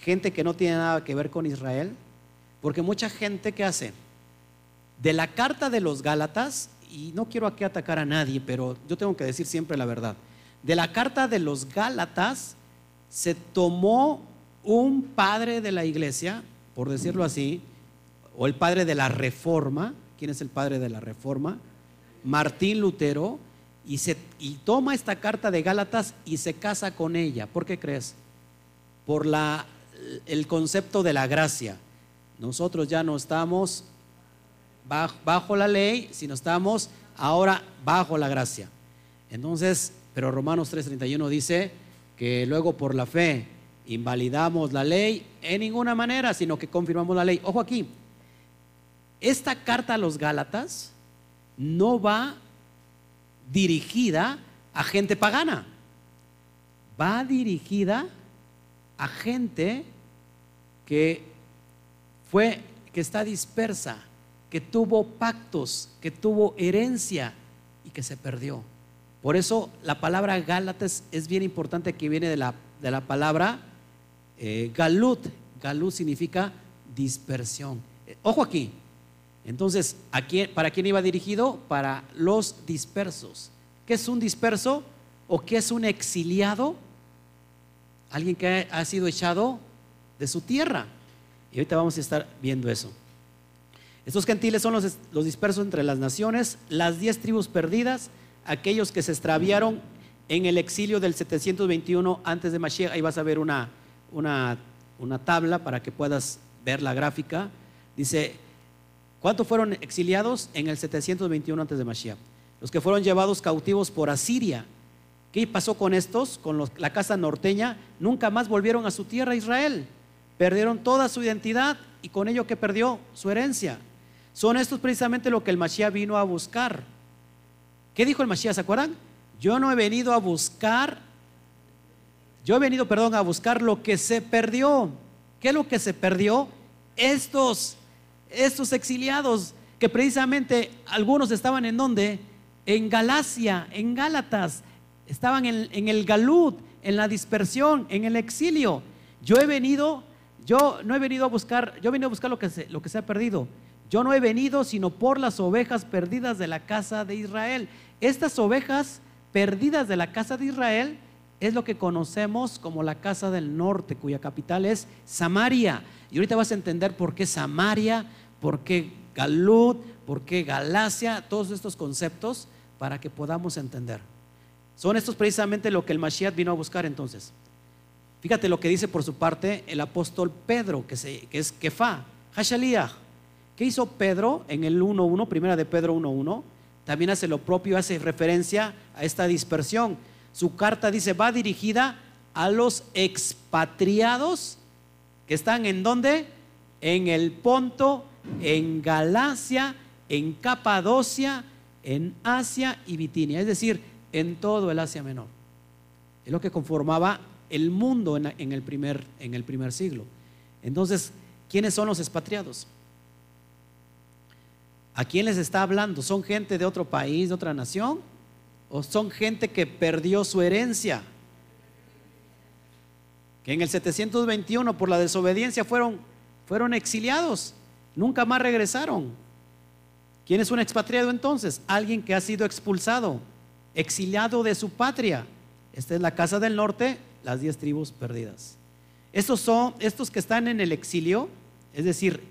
gente que no tiene nada que ver con Israel, porque mucha gente que hace de la carta de los Gálatas, y no quiero aquí atacar a nadie, pero yo tengo que decir siempre la verdad, de la carta de los Gálatas se tomó un padre de la iglesia, por decirlo así, o el padre de la reforma, ¿quién es el padre de la reforma? Martín Lutero, y, se, y toma esta carta de Gálatas y se casa con ella. ¿Por qué crees? Por la el concepto de la gracia. Nosotros ya no estamos bajo, la ley, sino estamos ahora bajo la gracia. Entonces, pero Romanos 3:31 dice que luego por la fe invalidamos la ley en ninguna manera, sino que confirmamos la ley. Ojo aquí, esta carta a los Gálatas no va dirigida a gente pagana, va dirigida a gente que fue, que está dispersa, que tuvo pactos, que tuvo herencia y que se perdió. Por eso la palabra Gálatas es bien importante que viene de la, de la palabra eh, Galut. Galut significa dispersión. Eh, ojo aquí. Entonces, ¿para quién iba dirigido? Para los dispersos. ¿Qué es un disperso? ¿O qué es un exiliado? alguien que ha sido echado de su tierra. Y ahorita vamos a estar viendo eso. Estos gentiles son los, dispersos entre las naciones, las diez tribus perdidas, aquellos que se extraviaron en el exilio del 721 antes de Mashiach. Ahí vas a ver una, una, una tabla para que puedas ver la gráfica. Dice, ¿cuántos fueron exiliados en el 721 antes de Mashiach? Los que fueron llevados cautivos por Asiria ¿Qué pasó con estos? Con la casa norteña. Nunca más volvieron a su tierra Israel. Perdieron toda su identidad y con ello que perdió su herencia. Son estos precisamente lo que el Mashiach vino a buscar. ¿Qué dijo el Mashiach? ¿Se acuerdan? Yo no he venido a buscar, yo he venido, perdón, a buscar lo que se perdió. ¿Qué es lo que se perdió? Estos, estos exiliados, que precisamente algunos estaban en donde? En Galacia, en Gálatas estaban en, el galut, en la dispersión, en el exilio. Yo he venido, yo no he venido a buscar, yo he venido a buscar lo que se, lo que se ha perdido. Yo no he venido sino por las ovejas perdidas de la casa de Israel. Estas ovejas perdidas de la casa de Israel es lo que conocemos como la casa del norte, cuya capital es Samaria. Y ahorita vas a entender por qué Samaria, por qué Galut, por qué Galacia, todos estos conceptos para que podamos entender. Son estos precisamente lo que el Mashiach vino a buscar entonces. Fíjate lo que dice por su parte el apóstol Pedro, que, es Kefa, Hashaliah. ¿Qué hizo Pedro en el 1.1, primera de Pedro 1.1? También hace lo propio, hace referencia a esta dispersión. Su carta dice, va dirigida a los expatriados que están en dónde? En el Ponto, en Galacia, en Capadocia, en Asia y Bitinia. Es decir, en todo el Asia Menor. Es lo que conformaba el mundo en, el, primer, en el primer siglo. Entonces, ¿quiénes son los expatriados? ¿A quién les está hablando? ¿Son gente de otro país, de otra nación? ¿O son gente que perdió su herencia? Que en el 721 por la desobediencia fueron, fueron exiliados, nunca más regresaron. ¿Quién es un expatriado entonces? Alguien que ha sido expulsado exiliado de su patria. Esta es la casa del norte, las diez tribus perdidas. Estos son, estos que están en el exilio, es decir,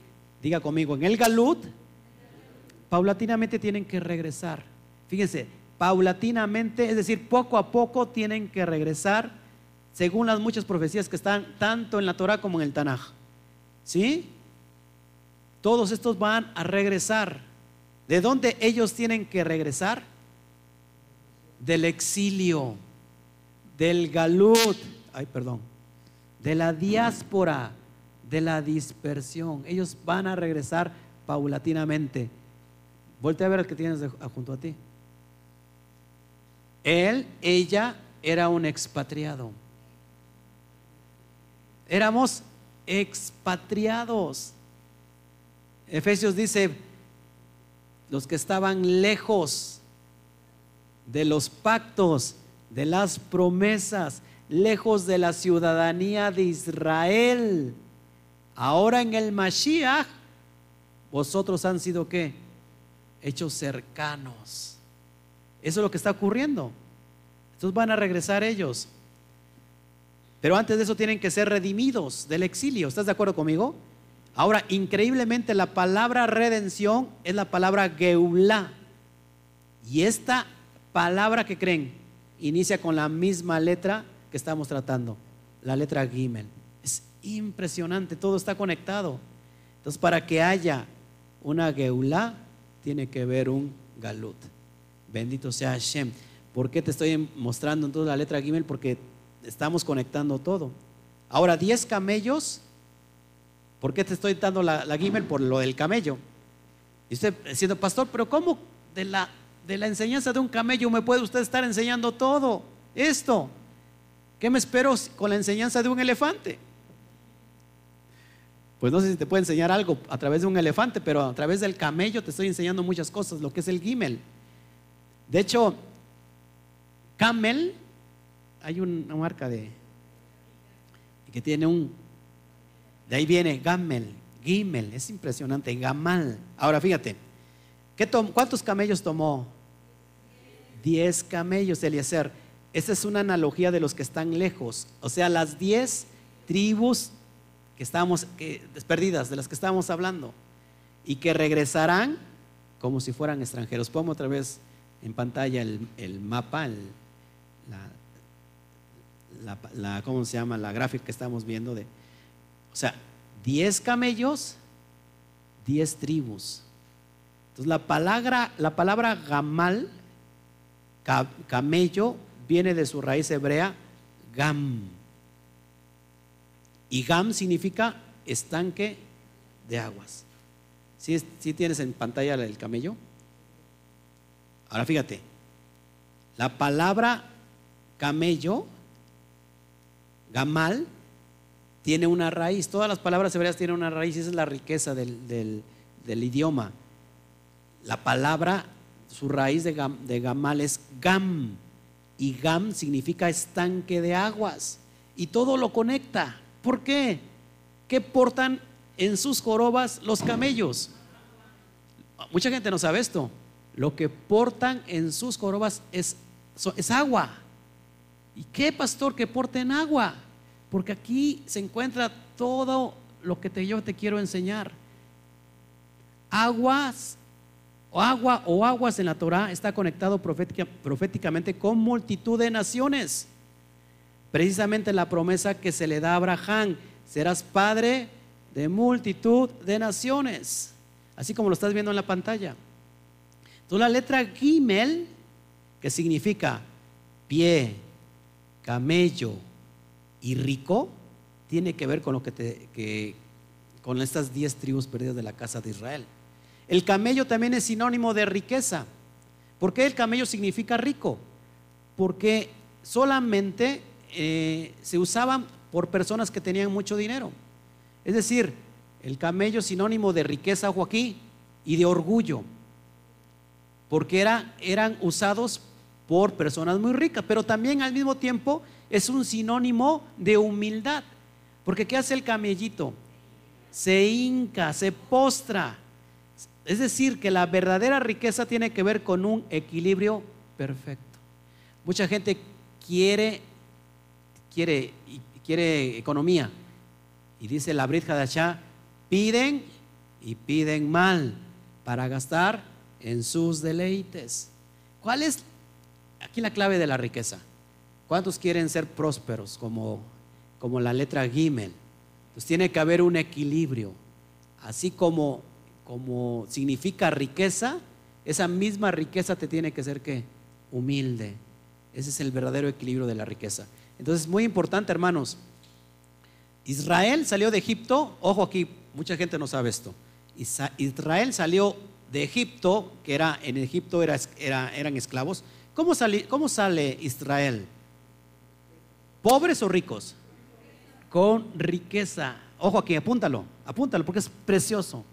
diga conmigo, en el Galut, paulatinamente tienen que regresar. Fíjense, paulatinamente, es decir, poco a poco tienen que regresar según las muchas profecías que están tanto en la Torah como en el Tanaj. ¿Sí? Todos estos van a regresar. ¿De dónde ellos tienen que regresar? Del exilio, del galut, ay, perdón, de la diáspora, de la dispersión. Ellos van a regresar paulatinamente. Voltea a ver al que tienes junto a ti. Él, ella, era un expatriado. Éramos expatriados. Efesios dice, los que estaban lejos de los pactos, de las promesas, lejos de la ciudadanía de Israel. Ahora en el Mashiach, vosotros han sido qué? Hechos cercanos. Eso es lo que está ocurriendo. Entonces van a regresar ellos. Pero antes de eso tienen que ser redimidos del exilio. ¿Estás de acuerdo conmigo? Ahora, increíblemente, la palabra redención es la palabra geulá. Y esta palabra que creen inicia con la misma letra que estamos tratando, la letra Gimel. Es impresionante, todo está conectado. Entonces, para que haya una geulá, tiene que haber un galut. Bendito sea Hashem. ¿Por qué te estoy mostrando entonces la letra Gimel? Porque estamos conectando todo. Ahora, 10 camellos. ¿Por qué te estoy dando la, la? Por lo del camello. Y usted diciendo, pastor, pero ¿cómo de la, de la enseñanza de un camello me puede usted estar enseñando todo esto? ¿Qué me espero con la enseñanza de un elefante? Pues no sé si te puede enseñar algo a través de un elefante, pero a través del camello te estoy enseñando muchas cosas, lo que es el gimel. De hecho, camel, hay una marca de que tiene un, de ahí viene gamel, gimel, es impresionante, gamal. Ahora fíjate, ¿cuántos camellos tomó? Diez camellos, Eliezer. Esa es una analogía de los que están lejos. O sea, las diez tribus que estamos perdidas, de las que estábamos hablando, y que regresarán como si fueran extranjeros. Pongo otra vez en pantalla el, mapa, la, ¿cómo se llama? La gráfica que estamos viendo de, sea, diez camellos, diez tribus. Entonces la palabra, la palabra gamal, camello, viene de su raíz hebrea Gam. Y Gam significa estanque de aguas. ¿Sí, tienes en pantalla el camello? Ahora fíjate, la palabra camello, gamal, tiene una raíz. Todas las palabras hebreas tienen una raíz, esa es la riqueza del, idioma. La palabra, su raíz de, de gamal es gam y Gam significa estanque de aguas. Y todo lo conecta. ¿Por qué? ¿Qué portan en sus jorobas los camellos? Mucha gente no sabe esto. Lo que portan en sus jorobas es, es agua. ¿Y qué pastor que porten agua? Porque aquí se encuentra todo lo que te, yo te quiero enseñar. Aguas o agua o aguas en la Torah está conectado proféticamente con multitud de naciones. Precisamente la promesa que se le da a Abraham, serás padre de multitud de naciones, así como lo estás viendo en la pantalla. Entonces la letra Gimel, que significa pie, camello y rico, tiene que ver con lo que, te, con estas diez tribus perdidas de la casa de Israel. El camello también es sinónimo de riqueza. ¿Por qué el camello significa rico? Porque solamente eh, se usaban por personas que tenían mucho dinero. Es decir, el camello sinónimo de riqueza, Joaquín, y de orgullo. Porque eran usados por personas muy ricas, pero también al mismo tiempo es un sinónimo de humildad. Porque ¿qué hace el camellito? Se hinca, se postra es decir, que la verdadera riqueza tiene que ver con un equilibrio perfecto. Mucha gente quiere, quiere, quiere economía. Y dice la Brit Hadashah, piden y piden mal para gastar en sus deleites. ¿Cuál es aquí la clave de la riqueza? ¿Cuántos quieren ser prósperos como, como la letra Gimel? Pues tiene que haber un equilibrio. Así como, como significa riqueza, esa misma riqueza te tiene que ser que humilde. Ese es el verdadero equilibrio de la riqueza. Entonces, muy importante, hermanos. Israel salió de Egipto, ojo aquí, mucha gente no sabe esto. Israel salió de Egipto, que era en Egipto era, eran esclavos. ¿Cómo, ¿Cómo sale Israel? ¿Pobres o ricos? Con riqueza. Ojo aquí, apúntalo, apúntalo porque es precioso.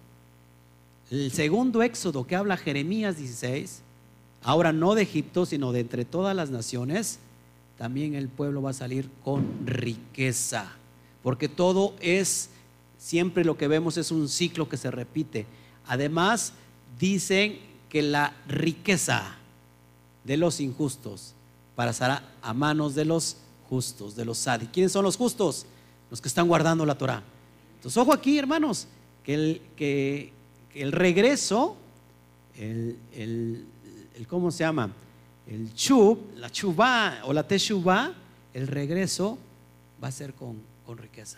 El segundo éxodo que habla Jeremías 16, ahora no de Egipto, sino de entre todas las naciones, también el pueblo va a salir con riqueza. Porque todo es, siempre lo que vemos es un ciclo que se repite. Además, dicen que la riqueza de los injustos pasará a manos de los justos, de los sadi. ¿Quiénes son los justos? Los que están guardando la Torah. Entonces, ojo aquí, hermanos, que el, que, el regreso, el, el, ¿cómo se llama? El chub, la chubá o la teshuvá, el regreso va a ser con, con riqueza.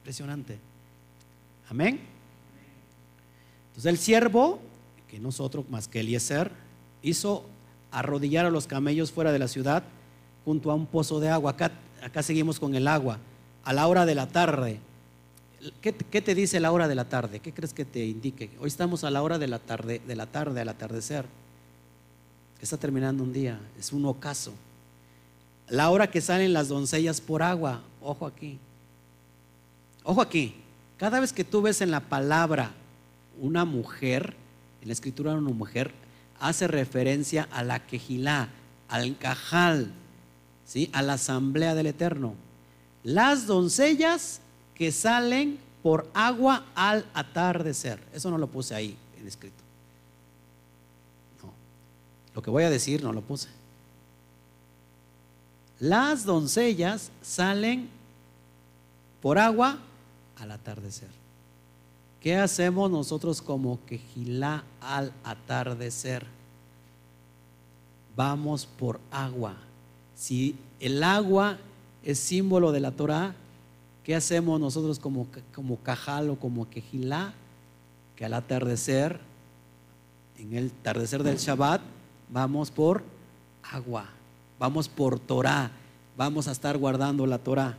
Impresionante. Amén. Entonces el siervo, que nosotros más que Eliezer, hizo arrodillar a los camellos fuera de la ciudad junto a un pozo de agua. Acá, acá seguimos con el agua. A la hora de la tarde. ¿Qué, te dice la hora de la tarde? ¿Qué crees que te indique? Hoy estamos a la hora de la tarde, de la tarde, al atardecer. Está terminando un día, es un ocaso. La hora que salen las doncellas por agua, ojo aquí. Ojo aquí. Cada vez que tú ves en la palabra una mujer, en la escritura una mujer, hace referencia a la quejilá, al cajal, ¿sí? a la asamblea del Eterno. Las doncellas que salen por agua al atardecer. Eso no lo puse ahí en escrito. No. Lo que voy a decir no lo puse. Las doncellas salen por agua al atardecer. ¿Qué hacemos nosotros como quejilá al atardecer? Vamos por agua. Si el agua es símbolo de la Torah, ¿qué hacemos nosotros como, como cajal o como quejilá? Que al atardecer, en el atardecer del Shabbat, vamos por agua, vamos por Torah, vamos a estar guardando la Torah.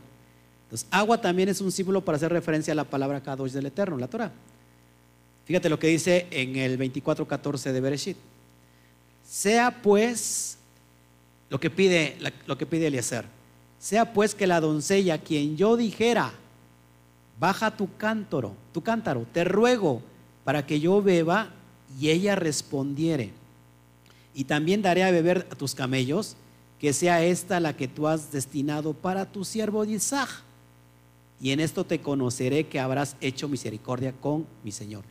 Entonces, agua también es un símbolo para hacer referencia a la palabra Kadosh del Eterno, la Torah. Fíjate lo que dice en el 24:14 de Bereshit. Sea pues lo que pide lo que pide Eliezer. Sea pues que la doncella quien yo dijera, baja tu cántaro, tu cántaro, te ruego para que yo beba y ella respondiere. Y también daré a beber a tus camellos, que sea esta la que tú has destinado para tu siervo Isaac y en esto te conoceré que habrás hecho misericordia con mi Señor.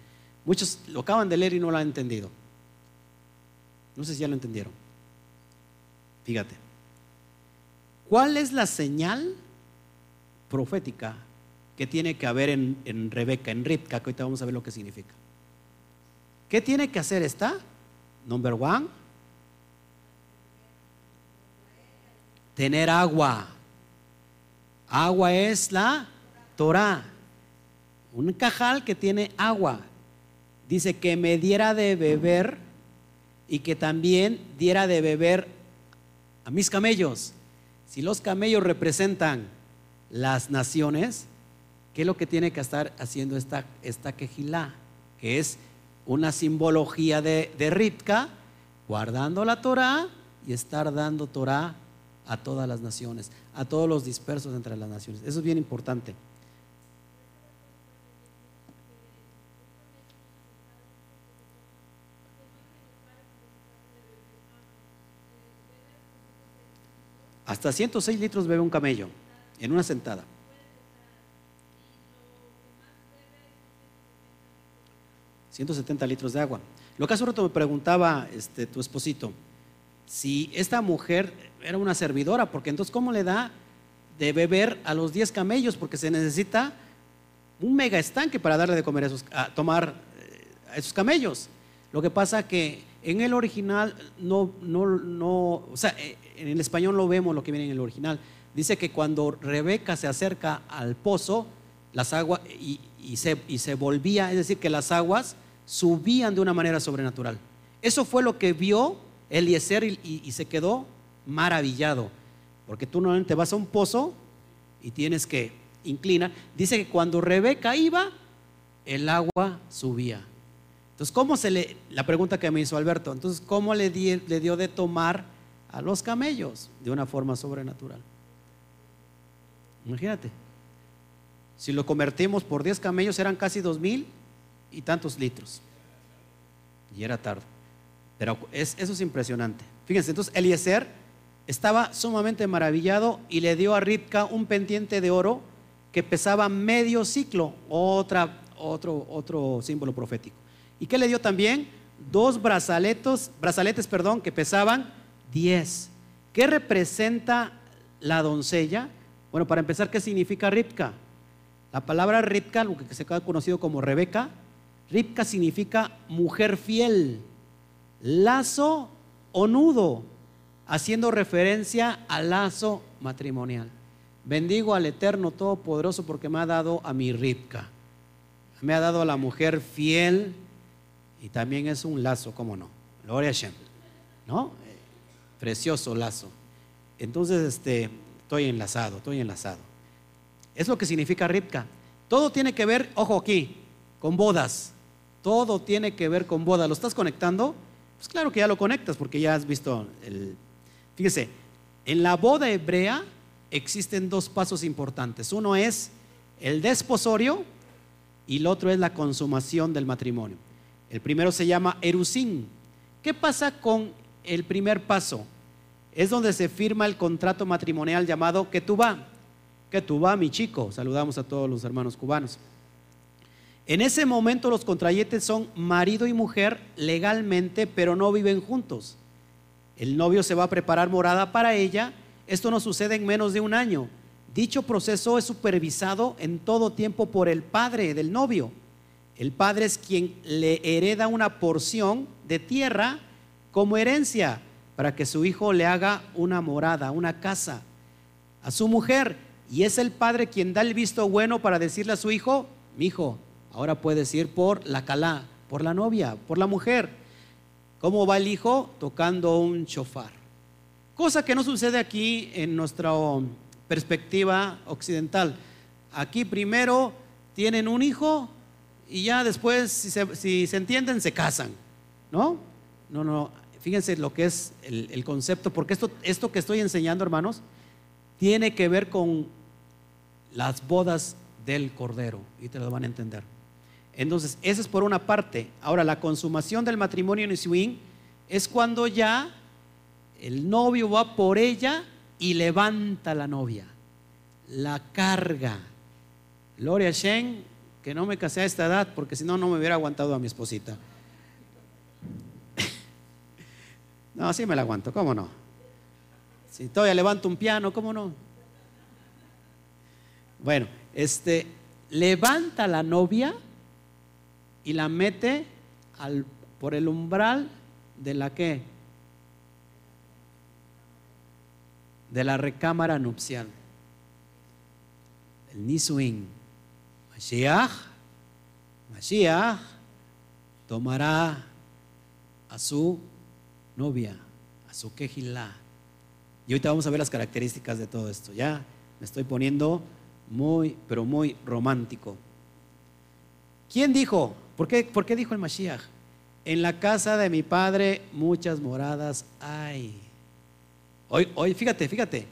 Muchos lo acaban de leer y no lo han entendido. No sé si ya lo entendieron. Fíjate. ¿Cuál es la señal profética que tiene que haber en, Rebeca, en Ritka, que ahorita vamos a ver lo que significa? ¿Qué tiene que hacer esta? Number one, tener agua. Agua es la Torah, un cajal que tiene agua. Dice que me diera de beber y que también diera de beber mis camellos. Si los camellos representan las naciones, ¿qué es lo que tiene que estar haciendo esta, esta quejilá? Que es una simbología de, de Ritka, guardando la Torah y estar dando Torah a todas las naciones, a todos los dispersos entre las naciones. Eso es bien importante. Hasta 106 litros bebe un camello en una sentada. ¿170 litros de agua? Lo que hace rato me preguntaba este, tu esposito, si esta mujer era una servidora, porque entonces ¿cómo le da de beber a los 10 camellos? Porque se necesita un mega estanque para darle de comer a, esos, a tomar eh, a esos camellos. Lo que pasa que en el original no, no, no, o sea, eh, en el español no vemos lo que viene en el original. Dice que cuando Rebeca se acerca al pozo, las aguas y, se, y se volvía, es decir, que las aguas subían de una manera sobrenatural. Eso fue lo que vio Eliezer y, se quedó maravillado. Porque tú normalmente vas a un pozo y tienes que inclinar. Dice que cuando Rebeca iba, el agua subía. Entonces, ¿cómo se le, la pregunta que me hizo Alberto, entonces, ¿cómo le dio de tomar a los camellos de una forma sobrenatural? Imagínate. Si lo convertimos por 10 camellos, eran casi dos mil y tantos litros. Y era tarde. Pero eso es impresionante. Fíjense, entonces Eliezer estaba sumamente maravillado y le dio a Ripka un pendiente de oro que pesaba medio ciclo, otra, otro, otro símbolo profético. ¿Y qué le dio también? Dos brazaletos, brazaletes perdón, que pesaban 10. ¿Qué representa la doncella? Bueno, para empezar, ¿qué significa Ripka? La palabra Ripka, lo que se ha conocido como Rebeca, Ripka significa mujer fiel, lazo o nudo, haciendo referencia al lazo matrimonial. Bendigo al Eterno Todopoderoso porque me ha dado a mi Ripka. Me ha dado a la mujer fiel, y también es un lazo, ¿cómo no? Gloria a Shem. ¿No? Precioso lazo. Entonces, este, estoy enlazado, estoy enlazado. Es lo que significa Ripka. Todo tiene que ver, ojo aquí, con bodas. Todo tiene que ver con bodas. ¿Lo estás conectando? Pues claro que ya lo conectas porque ya has visto el... Fíjese, en la boda hebrea existen dos pasos importantes. Uno es el desposorio y el otro es la consumación del matrimonio. El primero se llama Erusín. ¿Qué pasa con el primer paso? Es donde se firma el contrato matrimonial llamado Ketubá. Ketubá, mi chico. Saludamos a todos los hermanos cubanos. En ese momento los contrayentes son marido y mujer legalmente, pero no viven juntos. El novio se va a preparar morada para ella. Esto no sucede en menos de un año. Dicho proceso es supervisado en todo tiempo por el padre del novio. El padre es quien le hereda una porción de tierra como herencia para que su hijo le haga una morada, una casa a su mujer. Y es el padre quien da el visto bueno para decirle a su hijo, mi hijo, ahora puedes ir por la calá, por la novia, por la mujer. ¿Cómo va el hijo? Tocando un chofar. Cosa que no sucede aquí en nuestra perspectiva occidental. Aquí primero tienen un hijo y ya después, si se, entienden, se casan. ¿No? No, no. Fíjense lo que es el, concepto, porque esto, esto que estoy enseñando, hermanos, tiene que ver con las bodas del Cordero, y te lo van a entender. Entonces, eso es por una parte. Ahora, la consumación del matrimonio en swing es cuando ya el novio va por ella y levanta a la novia, la carga. Gloria Shen que no me casé a esta edad porque si no, no me hubiera aguantado a mi esposita. No, sí me la aguanto, ¿cómo no? Si todavía levanto un piano, ¿cómo no? Bueno, este, levanta la novia y la mete por el umbral de la que? De la recámara nupcial. El Nisuin. Mashiach, Mashiach tomará a su novia, a su quejilá. Y ahorita vamos a ver las características de todo esto. Ya me estoy poniendo muy, pero muy romántico. ¿Quién dijo? ¿Por qué, por qué dijo el Mashiach? En la casa de mi padre muchas moradas hay. Hoy, hoy, fíjate, fíjate,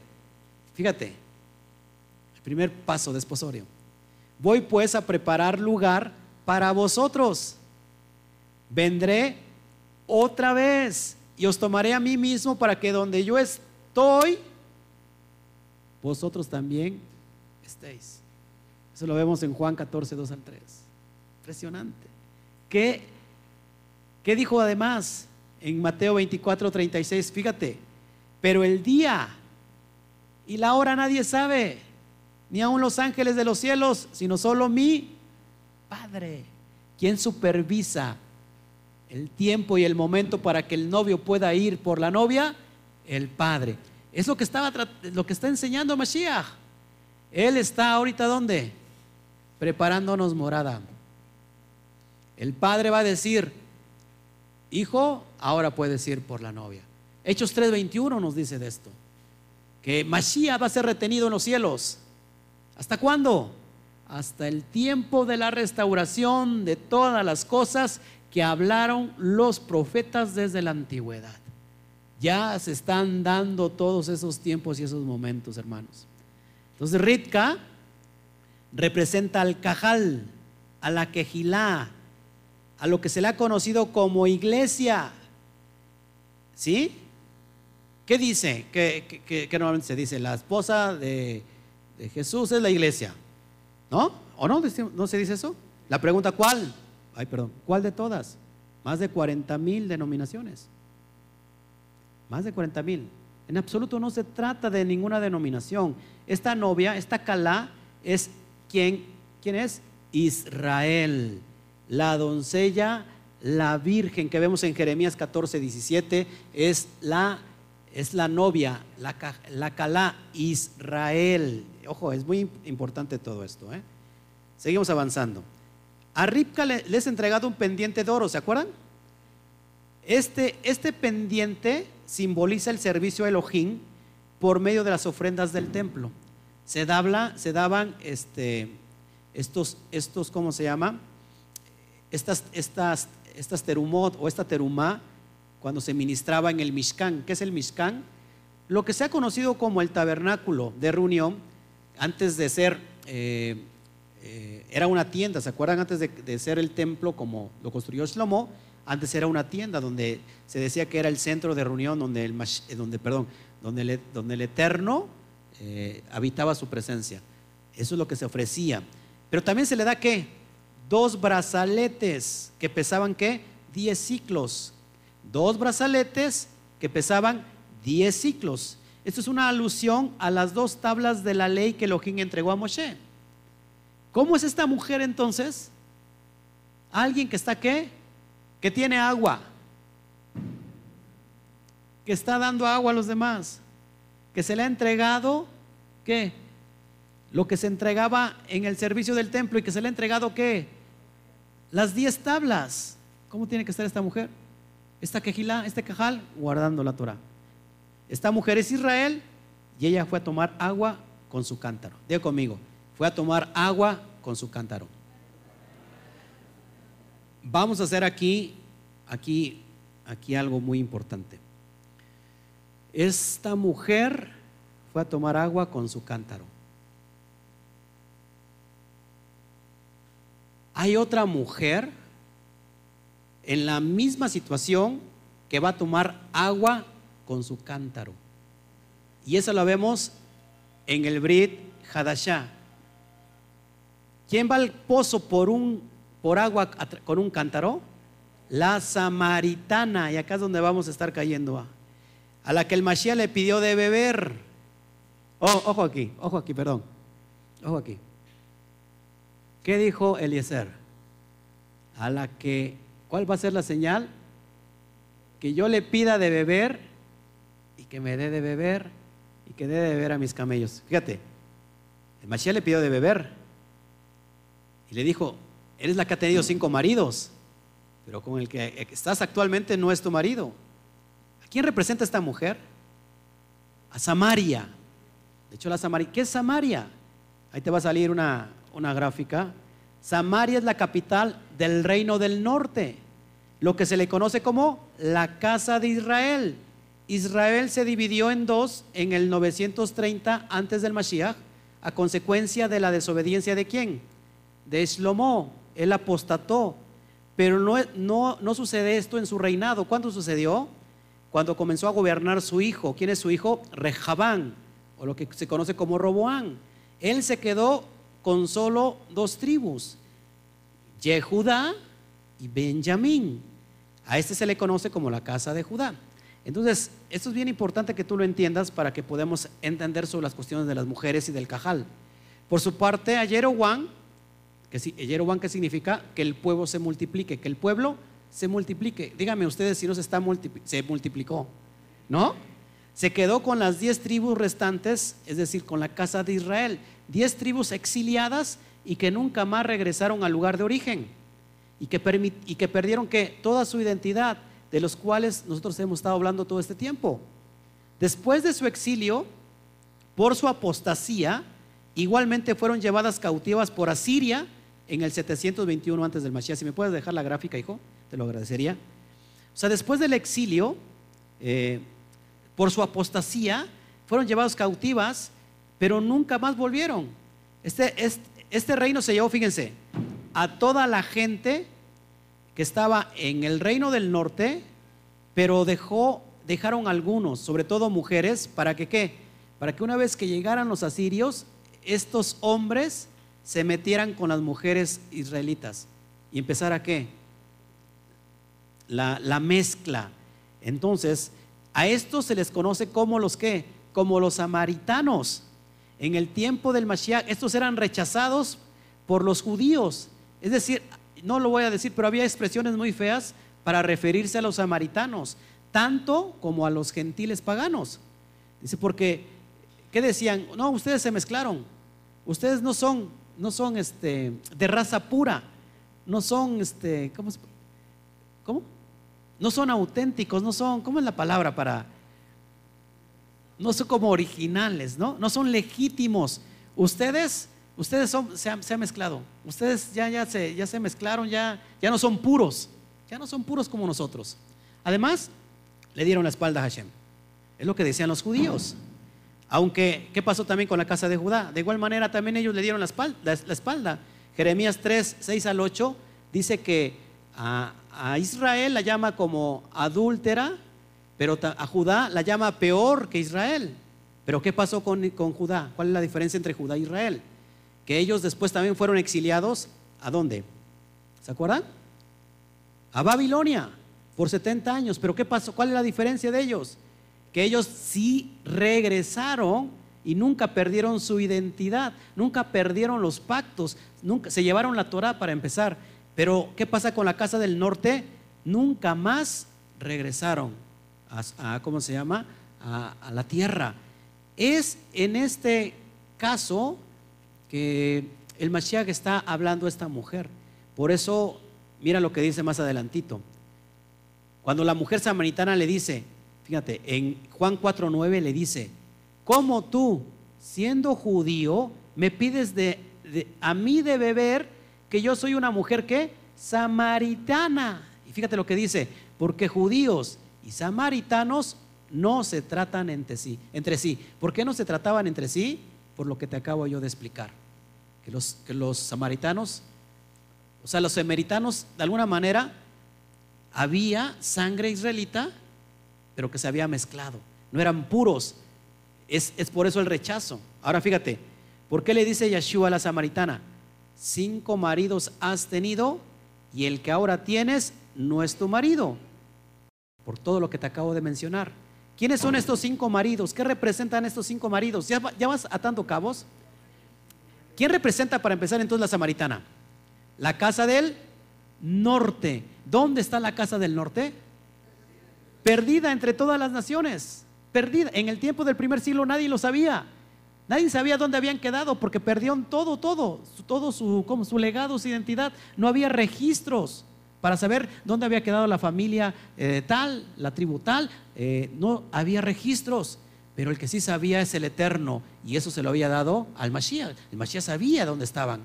fíjate. El primer paso de esposorio. Voy pues a preparar lugar para vosotros. Vendré otra vez y os tomaré a mí mismo para que donde yo estoy, vosotros también estéis. Eso lo vemos en Juan 14, 2 al 3. Impresionante. ¿Qué, qué dijo además en Mateo 24, 36? Fíjate, pero el día y la hora nadie sabe ni aun los ángeles de los cielos, sino solo mi Padre, quien supervisa el tiempo y el momento para que el novio pueda ir por la novia? El Padre. Es lo que, estaba, lo que está enseñando Mashiach. Él está ahorita ¿dónde? Preparándonos morada. El Padre va a decir, hijo, ahora puedes ir por la novia. Hechos 3:21 nos dice de esto, que Mashiach va a ser retenido en los cielos. ¿Hasta cuándo? Hasta el tiempo de la restauración de todas las cosas que hablaron los profetas desde la antigüedad. Ya se están dando todos esos tiempos y esos momentos, hermanos. Entonces, Ritka representa al cajal, a la quejilá, a lo que se le ha conocido como iglesia. ¿Sí? ¿Qué dice? ¿Qué, normalmente se dice? La esposa de, Jesús es la iglesia. ¿No? ¿O no? ¿No se dice eso? La pregunta, ¿cuál? Ay, perdón. ¿Cuál de todas? Más de 40 mil denominaciones. Más de 40 mil. En absoluto no se trata de ninguna denominación. Esta novia, esta Calá, es quien, ¿quién es? Israel, la doncella, la virgen que vemos en Jeremías 14, 17, es la es la novia, la, la Calá, Israel. Ojo, es muy importante todo esto. ¿eh? Seguimos avanzando. A Ripka le, les he entregado un pendiente de oro, ¿se acuerdan? Este, este pendiente simboliza el servicio a Elohim por medio de las ofrendas del templo. Se, se daban este, estos, estos, ¿cómo se llama? Estas, estas, estas terumot o esta terumá cuando se ministraba en el Mishkan. ¿Qué es el Mishkan? Lo que se ha conocido como el tabernáculo de reunión, antes de ser, eh, eh, era una tienda, ¿se acuerdan? Antes de, ser el templo como lo construyó Shlomo, antes era una tienda donde se decía que era el centro de reunión donde el, eh, donde, perdón, donde donde el Eterno habitaba su presencia. Eso es lo que se ofrecía. Pero también se le da qué? Dos brazaletes que pesaban qué? Diez ciclos dos brazaletes que pesaban 10 ciclos. Esto es una alusión a las dos tablas de la ley que Elohim entregó a Moshe. ¿Cómo es esta mujer entonces? Alguien que está qué? Que tiene agua. Que está dando agua a los demás. Que se le ha entregado qué? Lo que se entregaba en el servicio del templo y que se le ha entregado qué? Las diez tablas. ¿Cómo tiene que estar esta mujer? esta quejilá, este cajal, guardando la Torah. Esta mujer es Israel y ella fue a tomar agua con su cántaro. Diga conmigo, fue a tomar agua con su cántaro. Vamos a hacer aquí, aquí, aquí algo muy importante. Esta mujer fue a tomar agua con su cántaro. Hay otra mujer en la misma situación que va a tomar agua con su cántaro. Y eso lo vemos en el Brit Hadashah. ¿Quién va al pozo por, un, por agua con un cántaro? La samaritana, y acá es donde vamos a estar cayendo, a la que el Mashiach le pidió de beber. Oh, ojo aquí, ojo aquí, perdón. Ojo aquí. ¿Qué dijo Eliezer? A la que ¿Cuál va a ser la señal? Que yo le pida de beber y que me dé de beber y que dé de beber a mis camellos. Fíjate, el Mashiach le pidió de beber y le dijo, eres la que ha tenido cinco maridos, pero con el que estás actualmente no es tu marido. ¿A quién representa esta mujer? A Samaria. De hecho, la Samaria, ¿qué es Samaria? Ahí te va a salir una, una gráfica. Samaria es la capital del reino del norte, lo que se le conoce como la casa de Israel. Israel se dividió en dos en el 930 antes del Mashiach a consecuencia de la desobediencia de quién? De él apostató. Pero no, no, no sucede esto en su reinado. ¿Cuándo sucedió? Cuando comenzó a gobernar su hijo. ¿Quién es su hijo? Rehabán, o lo que se conoce como Roboán. Él se quedó con solo dos tribus, Yehudá y Benjamín. A este se le conoce como la casa de Judá. Entonces, esto es bien importante que tú lo entiendas para que podamos entender sobre las cuestiones de las mujeres y del cajal. Por su parte, a Jeroboam, que, ¿qué significa? Que el pueblo se multiplique, que el pueblo se multiplique. Díganme ustedes si no se, está se multiplicó, ¿no? Se quedó con las diez tribus restantes, es decir, con la casa de Israel. Diez tribus exiliadas y que nunca más regresaron al lugar de origen y que, y que perdieron toda su identidad, de los cuales nosotros hemos estado hablando todo este tiempo. Después de su exilio, por su apostasía, igualmente fueron llevadas cautivas por Asiria en el 721 antes del Mashiach. Si me puedes dejar la gráfica, hijo, te lo agradecería. O sea, después del exilio, eh, por su apostasía, fueron llevados cautivas, pero nunca más volvieron. Este, este, este reino se llevó, fíjense, a toda la gente que estaba en el reino del norte, pero dejaron algunos, sobre todo mujeres, para que qué? Para que una vez que llegaran los asirios, estos hombres se metieran con las mujeres israelitas y empezara qué? La, la mezcla. Entonces, a estos se les conoce como los qué? Como los samaritanos. En el tiempo del Mashiach, estos eran rechazados por los judíos. Es decir, no lo voy a decir, pero había expresiones muy feas para referirse a los samaritanos, tanto como a los gentiles paganos. Dice, porque, ¿qué decían? No, ustedes se mezclaron. Ustedes no son, no son este, de raza pura. No son, este, ¿cómo? ¿Cómo? No son auténticos, no son, ¿cómo es la palabra para? No son como originales, ¿no? No son legítimos. Ustedes Ustedes son, se, han, mezclado. Ustedes ya, ya, se, ya se mezclaron, ya, ya no son puros. Ya no son puros como nosotros. Además, le dieron la espalda a Hashem. Es lo que decían los judíos. Aunque, ¿qué pasó también con la casa de Judá? De igual manera, también ellos le dieron la espalda. Jeremías 3, 6 al 8 dice que a, Israel la llama como adúltera, pero a Judá la llama peor que Israel. Pero ¿qué pasó con, con Judá? ¿Cuál es la diferencia entre Judá e Israel? que ellos después también fueron exiliados. ¿A dónde? ¿Se acuerdan? A Babilonia por 70 años. Pero ¿qué pasó? ¿Cuál es la diferencia de ellos? Que ellos sí regresaron y nunca perdieron su identidad, nunca perdieron los pactos, nunca se llevaron la Torah para empezar. Pero ¿qué pasa con la casa del norte? Nunca más regresaron a, ¿cómo se llama? A, a la tierra. Es en este caso que el Mashiach está hablando a esta mujer. Por eso, mira lo que dice más adelantito. Cuando la mujer samaritana le dice, fíjate, en Juan 4.9 le dice, ¿cómo tú, siendo judío, me pides de, a mí de beber que yo soy una mujer que samaritana? Y fíjate lo que dice, porque judíos y samaritanos no se tratan entre sí, entre sí. ¿Por qué no se trataban entre sí? Por lo que te acabo yo de explicar que los, samaritanos, o sea, los samaritanos, de alguna manera, había sangre israelita, pero que se había mezclado. No eran puros. Es, es por eso el rechazo. Ahora fíjate, ¿por qué le dice Yeshua a la samaritana? Cinco maridos has tenido y el que ahora tienes no es tu marido. Por todo lo que te acabo de mencionar. ¿Quiénes son estos cinco maridos? ¿Qué representan estos cinco maridos? ¿Ya, ya vas atando cabos? ¿Quién representa para empezar entonces la samaritana? La casa del norte. ¿Dónde está la casa del norte? Perdida entre todas las naciones. Perdida. En el tiempo del primer siglo nadie lo sabía. Nadie sabía dónde habían quedado porque perdieron todo, todo, todo su, como su legado, su identidad. No había registros para saber dónde había quedado la familia eh, tal, la tribu tal. Eh, no había registros. Pero el que sí sabía es el Eterno y eso se lo había dado al Mashiach. El Mashiach sabía dónde estaban.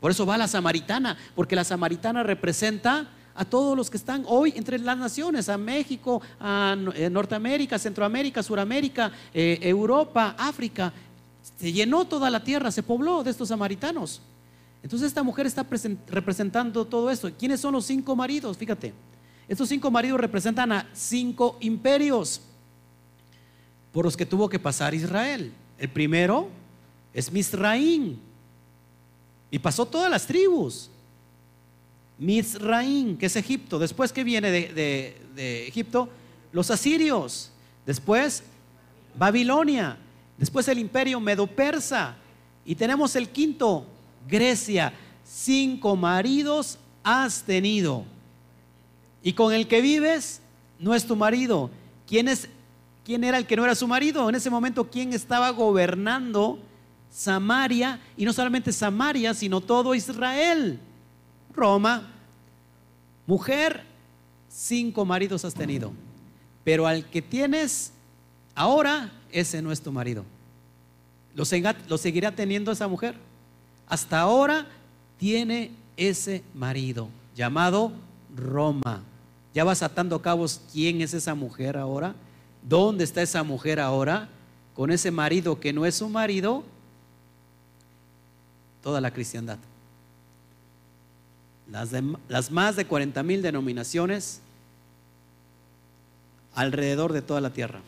Por eso va la samaritana, porque la samaritana representa a todos los que están hoy entre las naciones, a México, a eh, Norteamérica, Centroamérica, Suramérica, eh, Europa, África. Se llenó toda la tierra, se pobló de estos samaritanos. Entonces esta mujer está representando todo esto. ¿Quiénes son los cinco maridos? Fíjate, estos cinco maridos representan a cinco imperios por los que tuvo que pasar Israel. El primero es Misraín. Y pasó todas las tribus. Misraín, que es Egipto. Después que viene de, de Egipto, los asirios. Después Babilonia. Después el imperio medo-persa. Y tenemos el quinto, Grecia. Cinco maridos has tenido. Y con el que vives no es tu marido. ¿Quién, es, ¿Quién era el que no era su marido? En ese momento, ¿quién estaba gobernando Samaria? Y no solamente Samaria, sino todo Israel. Roma. Mujer, cinco maridos has tenido. Pero al que tienes ahora, ese no es tu marido. ¿Lo, lo seguirá teniendo esa mujer? Hasta ahora tiene ese marido llamado Roma. Ya vas atando cabos quién es esa mujer ahora, dónde está esa mujer ahora, con ese marido que no es su marido, toda la cristiandad. Las, más de 40 mil denominaciones alrededor de toda la tierra.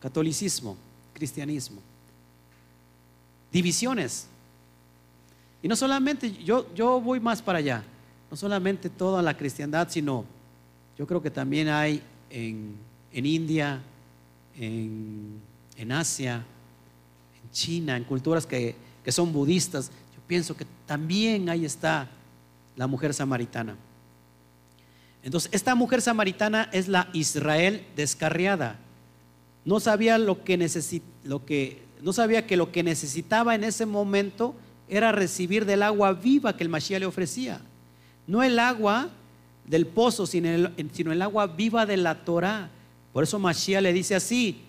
Catolicismo, cristianismo, divisiones. Y no solamente, yo, yo voy más para allá no solamente toda la cristiandad, sino yo creo que también hay en, India, en, Asia, en China, en culturas que, que son budistas. Pienso que también ahí está la mujer samaritana. Entonces, esta mujer samaritana es la Israel descarriada. No sabía lo que, lo que no sabía que lo que necesitaba en ese momento era recibir del agua viva que el Mashiach le ofrecía. No el agua del pozo, sino el, agua viva de la Torah. Por eso Mashiach le dice así,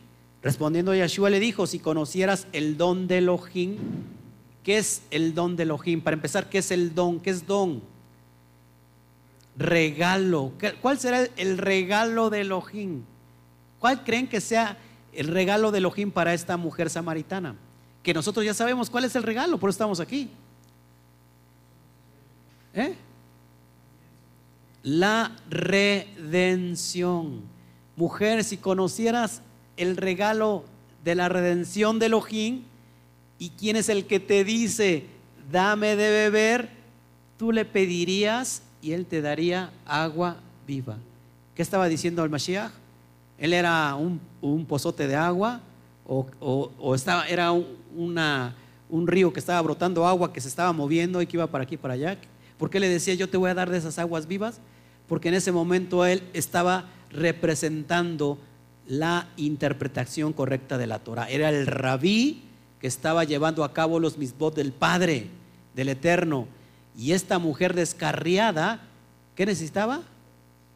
respondiendo a Yeshua le dijo, si conocieras el don de Elohim, ¿qué es el don de Elohim? Para empezar, ¿qué es el don? ¿Qué es don? Regalo. ¿Cuál será el regalo de Elohim? ¿Cuál creen que sea el regalo de Elohim para esta mujer samaritana? Que nosotros ya sabemos cuál es el regalo, por eso estamos aquí. ¿Eh? la redención. Mujer, si conocieras el regalo de la redención de Elohim y quién es el que te dice, dame de beber, tú le pedirías y él te daría agua viva. ¿Qué estaba diciendo el Mashiach? Él era un, pozote de agua o, estaba, era un río que estaba brotando agua que se estaba moviendo y que iba para aquí para allá. ¿Por qué le decía yo te voy a dar de esas aguas vivas? porque en ese momento él estaba representando la interpretación correcta de la Torah. Era el rabí que estaba llevando a cabo los misbot del Padre, del Eterno. Y esta mujer descarriada, ¿qué necesitaba?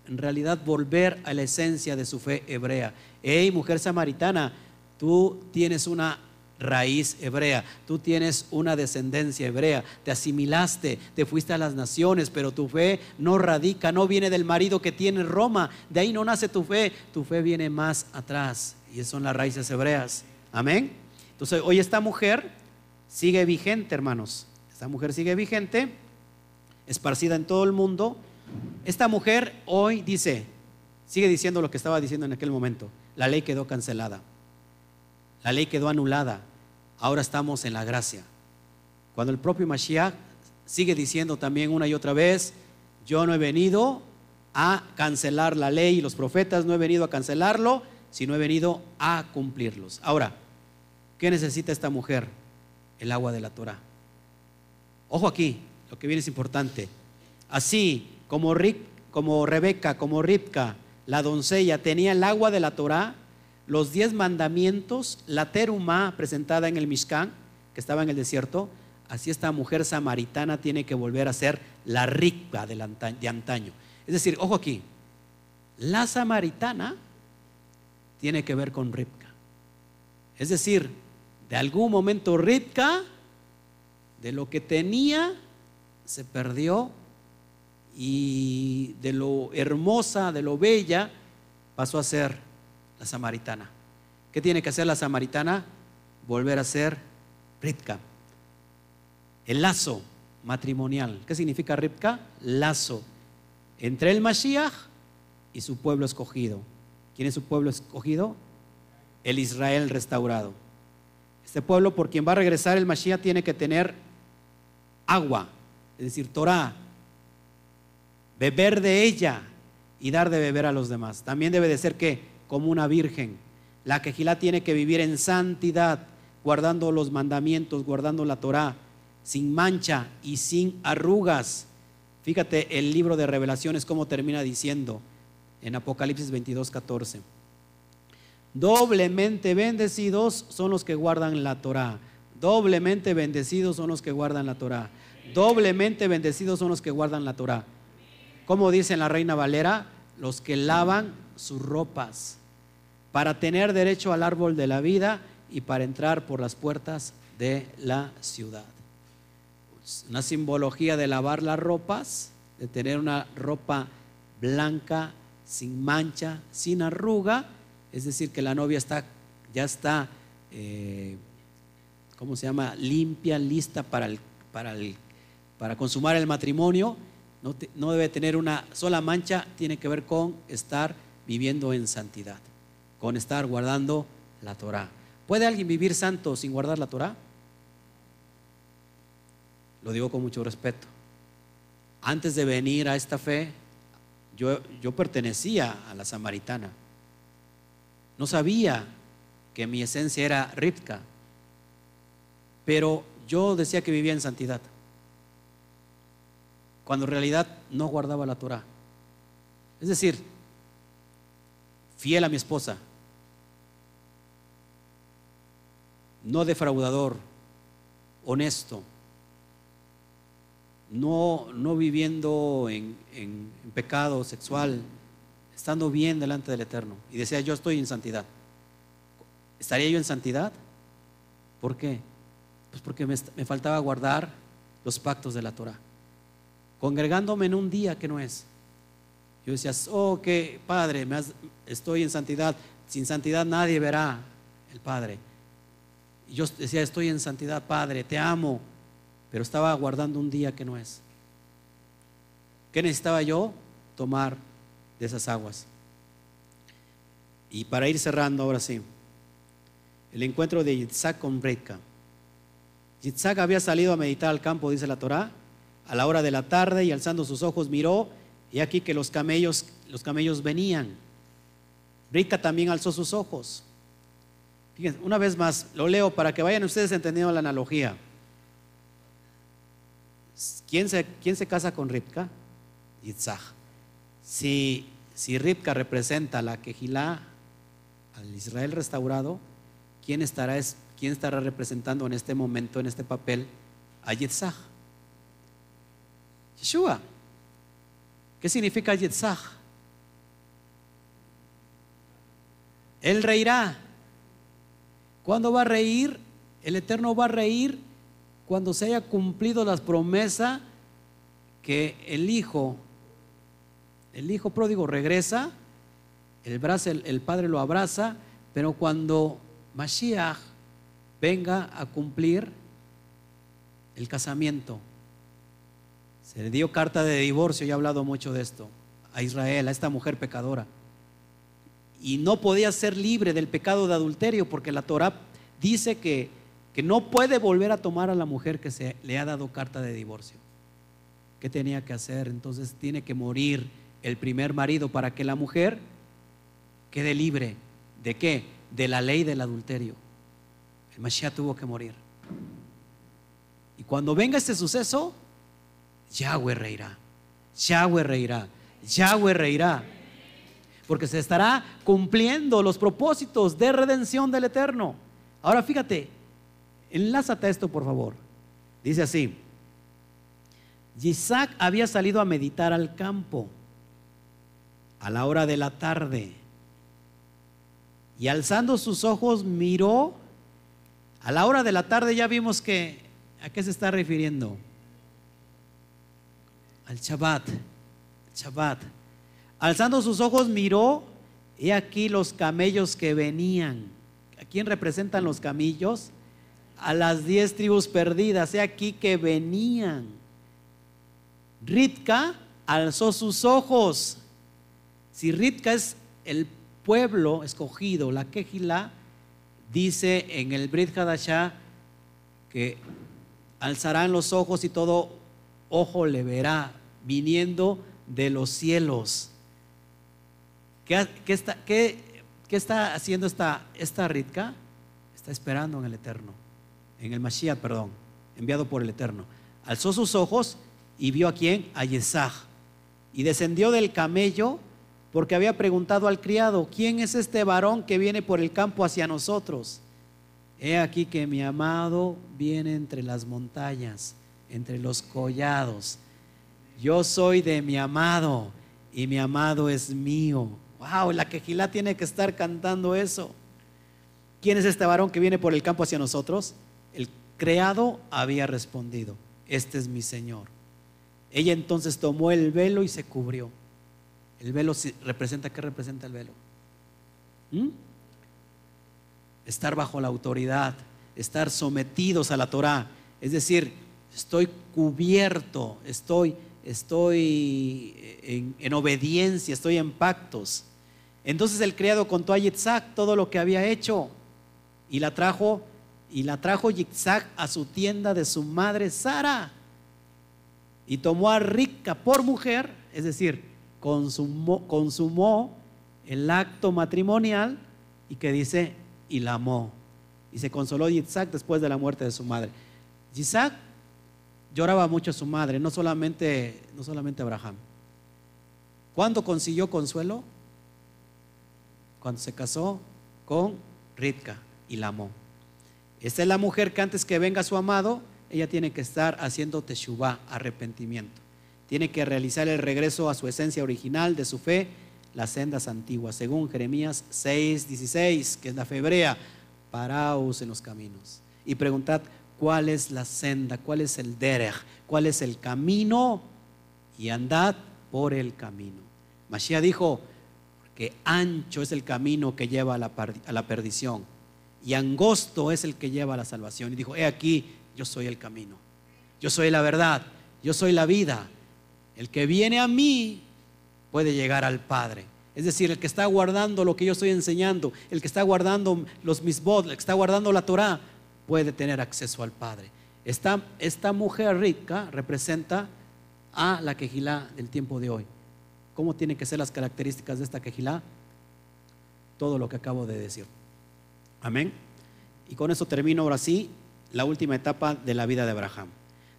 En realidad volver a la esencia de su fe hebrea. Hey, mujer samaritana, tú tienes una raíz hebrea, tú tienes una descendencia hebrea, te asimilaste, te fuiste a las naciones, pero tu fe no radica, no viene del marido que tiene Roma, de ahí no nace tu fe, tu fe viene más atrás y son las raíces hebreas. Amén. Entonces, hoy esta mujer sigue vigente, hermanos. Esta mujer sigue vigente, esparcida en todo el mundo. Esta mujer hoy dice, sigue diciendo lo que estaba diciendo en aquel momento, la ley quedó cancelada. La ley quedó anulada. Ahora estamos en la gracia. Cuando el propio Mashiach sigue diciendo también una y otra vez, yo no he venido a cancelar la ley y los profetas, no he venido a cancelarlo, sino he venido a cumplirlos. Ahora, ¿qué necesita esta mujer? El agua de la Torah. Ojo aquí, lo que viene es importante. Así como, Rick, como Rebeca, como Ripka, la doncella, tenía el agua de la Torah, los diez mandamientos, la terumá presentada en el Mishkan, que estaba en el desierto, así esta mujer samaritana tiene que volver a ser la rica de, antaño. Es decir, ojo aquí, la samaritana tiene que ver con Ripka. Es decir, de algún momento Ripka, de lo que tenía, se perdió y de lo hermosa, de lo bella, pasó a ser la samaritana. ¿Qué tiene que hacer la samaritana? Volver a ser Ritka. El lazo matrimonial. ¿Qué significa Ritka? Lazo entre el Mashiach y su pueblo escogido. ¿Quién es su pueblo escogido? El Israel restaurado. Este pueblo por quien va a regresar el Mashiach tiene que tener agua, es decir, Torah, beber de ella y dar de beber a los demás. También debe de ser que como una virgen. La quejilá tiene que vivir en santidad, guardando los mandamientos, guardando la Torah, sin mancha y sin arrugas, Fíjate el libro de revelaciones cómo termina diciendo en Apocalipsis 22, 14. Doblemente bendecidos son los que guardan la Torah. Doblemente bendecidos son los que guardan la Torah. Doblemente bendecidos son los que guardan la Torah. Como dice la Reina Valera, los que lavan sus ropas para tener derecho al árbol de la vida y para entrar por las puertas de la ciudad. Una simbología de lavar las ropas, de tener una ropa blanca, sin mancha, sin arruga, es decir, que la novia está, ya está, eh, ¿cómo se llama?, limpia, lista para, para, consumar el matrimonio, no, no debe tener una sola mancha, tiene que ver con estar viviendo en santidad, con estar guardando la Torah. ¿Puede alguien vivir santo sin guardar la Torah? Lo digo con mucho respeto. Antes de venir a esta fe, yo, yo pertenecía a la samaritana. No sabía que mi esencia era Ripka, pero yo decía que vivía en santidad, cuando en realidad no guardaba la Torah. Es decir, fiel a mi esposa, no defraudador, honesto, no, no viviendo en, pecado sexual, estando bien delante del Eterno. Y decía, yo estoy en santidad. ¿Estaría yo en santidad? ¿Por qué? Pues porque me, faltaba guardar los pactos de la Torah. Congregándome en un día que no es. Yo decía, oh, que Padre, me estoy en santidad. Sin santidad nadie verá el Padre. Y yo decía, estoy en santidad, Padre, te amo pero estaba guardando un día que no es. ¿Qué necesitaba yo? Tomar de esas aguas. Y para ir cerrando ahora sí, el encuentro de Yitzhak con Bretka. Yitzhak había salido a meditar al campo, dice la Torá, a la hora de la tarde y alzando sus ojos miró y aquí que los camellos, los camellos venían. Bretka también alzó sus ojos. Fíjense, una vez más, lo leo para que vayan ustedes entendiendo la analogía. ¿Quién se, quién se casa con Ripka? Yitzhak. Si, si Ripka representa la Kejilá, al Israel restaurado, ¿quién estará, ¿quién estará representando en este momento, en este papel, a Yitzhak? Yeshua. ¿Qué significa Yitzhak? Él reirá. ¿Cuándo va a reír? El Eterno va a reír cuando se haya cumplido la promesa que el hijo, el hijo pródigo regresa, el, padre lo abraza, pero cuando Mashiach venga a cumplir el casamiento, se le dio carta de divorcio, y he hablado mucho de esto, a Israel, a esta mujer pecadora. Y no podía ser libre del pecado de adulterio porque la Torah dice que que no puede volver a tomar a la mujer que se le ha dado carta de divorcio. ¿Qué tenía que hacer? Entonces tiene que morir el primer marido para que la mujer quede libre. ¿De qué? De la ley del adulterio. El Mashiach tuvo que morir. Y cuando venga este suceso, Yahweh reirá. Yahweh reirá. Yahweh reirá. Porque se estará cumpliendo los propósitos de redención del Eterno. Ahora fíjate, Enlázate esto, por favor. Dice así. Isaac había salido a meditar al campo a la hora de la tarde y alzando sus ojos miró. A la hora de la tarde ya vimos que, ¿a qué se está refiriendo? Al Shabbat. Shabbat. Alzando sus ojos miró, y aquí los camellos que venían. ¿A quién representan los camellos? a las diez tribus perdidas, he aquí que venían. Ritka alzó sus ojos. Si Ritka es el pueblo escogido, la Kejila, dice en el Brit Hadashah que alzarán los ojos y todo ojo le verá viniendo de los cielos. ¿Qué, está, está, haciendo esta, esta Ritka? Está esperando en el Eterno en el Mashiach, perdón, enviado por el Eterno. Alzó sus ojos y vio a quién? A Yesaj. Y descendió del camello porque había preguntado al criado, ¿quién es este varón que viene por el campo hacia nosotros? He aquí que mi amado viene entre las montañas, entre los collados. Yo soy de mi amado y mi amado es mío. Wow, la quejilá tiene que estar cantando eso. ¿Quién es este varón que viene por el campo hacia nosotros? El creado había respondido, este es mi Señor. Ella entonces tomó el velo y se cubrió. El velo representa, ¿qué representa el velo? ¿Mm? Estar bajo la autoridad, estar sometidos a la Torah. Es decir, estoy cubierto, estoy, estoy en, en obediencia, estoy en pactos. Entonces el criado contó a Yitzhak todo lo que había hecho y la trajo y la trajo Yitzhak a su tienda de su madre Sara y tomó a Rica por mujer, es decir, consumó, el acto matrimonial y que dice, y la amó. Y se consoló Yitzhak después de la muerte de su madre. Yitzhak lloraba mucho a su madre, no solamente, no solamente Abraham. ¿Cuándo consiguió consuelo? Cuando se casó con Ritka y la amó. Esta es la mujer que antes que venga su amado, ella tiene que estar haciendo teshuvah, arrepentimiento. Tiene que realizar el regreso a su esencia original de su fe, las sendas antiguas, según Jeremías 6, 16, que es la febrea, paraos en los caminos y preguntad cuál es la senda, cuál es el derech, cuál es el camino y andad por el camino. Mashiach dijo que ancho es el camino que lleva a la, a la perdición y angosto es el que lleva a la salvación. Y dijo, he aquí, yo soy el camino, yo soy la verdad, yo soy la vida. El que viene a mí puede llegar al Padre. Es decir, el que está guardando lo que yo estoy enseñando, el que está guardando los misbod, el que está guardando la Torah, puede tener acceso al Padre. Esta, esta mujer rica representa a la quejilá del tiempo de hoy. ¿Cómo tienen que ser las características de esta quejilá? Todo lo que acabo de decir. Amén. Y con eso termino ahora sí la última etapa de la vida de Abraham.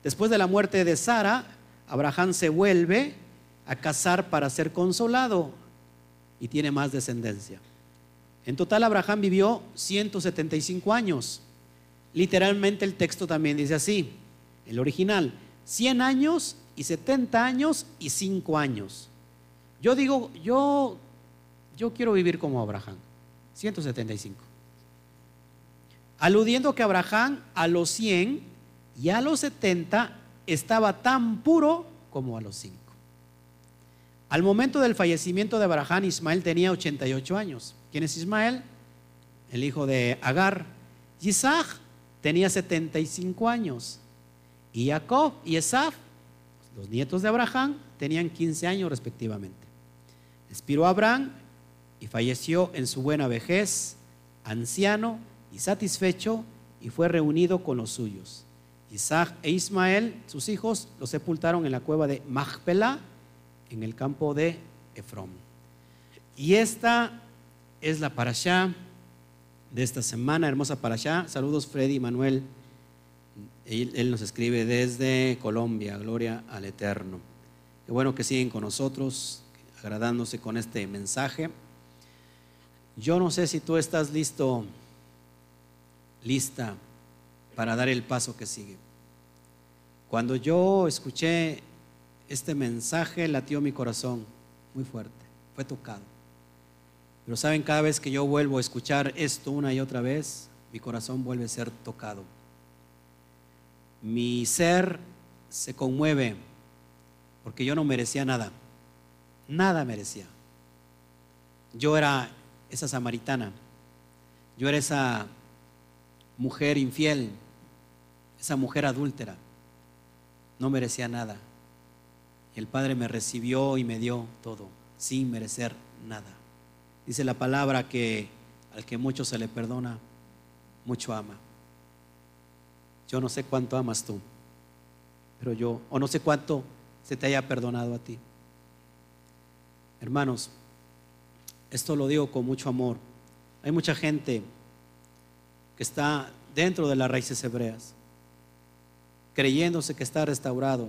Después de la muerte de Sara, Abraham se vuelve a casar para ser consolado y tiene más descendencia. En total Abraham vivió 175 años. Literalmente el texto también dice así, el original, 100 años y 70 años y 5 años. Yo digo, yo, yo quiero vivir como Abraham, 175 aludiendo que Abraham a los 100 y a los 70 estaba tan puro como a los 5. Al momento del fallecimiento de Abraham, Ismael tenía 88 años. ¿Quién es Ismael? El hijo de Agar. Isaac tenía 75 años. Y Jacob y Esaf, los nietos de Abraham, tenían 15 años respectivamente. Expiró Abraham y falleció en su buena vejez, anciano, y satisfecho y fue reunido con los suyos. Isaac e Ismael, sus hijos, lo sepultaron en la cueva de Machpelah, en el campo de Efrón. Y esta es la parashá de esta semana, hermosa parashá. Saludos Freddy y Manuel. Él, él, nos escribe desde Colombia, gloria al Eterno. Qué bueno que siguen con nosotros, agradándose con este mensaje. Yo no sé si tú estás listo lista para dar el paso que sigue. Cuando yo escuché este mensaje, latió mi corazón muy fuerte, fue tocado. Pero saben, cada vez que yo vuelvo a escuchar esto una y otra vez, mi corazón vuelve a ser tocado. Mi ser se conmueve porque yo no merecía nada, nada merecía. Yo era esa samaritana, yo era esa mujer infiel, esa mujer adúltera, no merecía nada. El Padre me recibió y me dio todo, sin merecer nada. Dice la palabra que al que mucho se le perdona, mucho ama. Yo no sé cuánto amas tú, pero yo, o no sé cuánto se te haya perdonado a ti. Hermanos, esto lo digo con mucho amor. Hay mucha gente que está dentro de las raíces hebreas, creyéndose que está restaurado,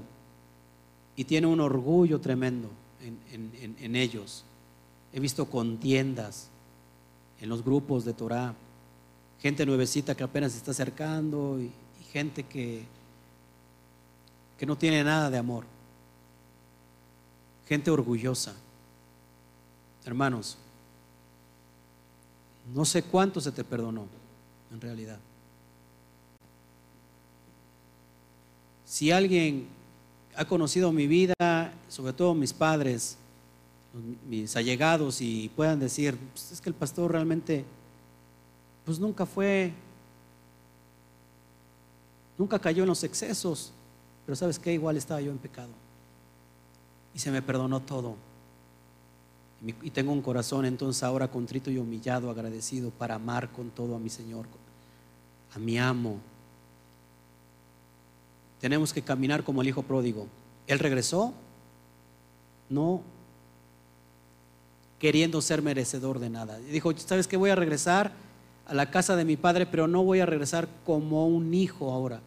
y tiene un orgullo tremendo en, ellos. He visto contiendas en los grupos de Torah, gente nuevecita que apenas se está acercando y, gente que, que no tiene nada de amor, gente orgullosa. Hermanos, no sé cuánto se te perdonó en realidad. Si alguien ha conocido mi vida, sobre todo mis padres, mis allegados, y puedan decir, pues es que el pastor realmente, pues nunca fue, nunca cayó en los excesos, pero sabes que igual estaba yo en pecado. Y se me perdonó todo. Y tengo un corazón entonces ahora contrito y humillado, agradecido para amar con todo a mi Señor, a mi amo, tenemos que caminar como el hijo pródigo. Él regresó, no queriendo ser merecedor de nada. Dijo, ¿sabes qué? Voy a regresar a la casa de mi padre, pero no voy a regresar como un hijo ahora,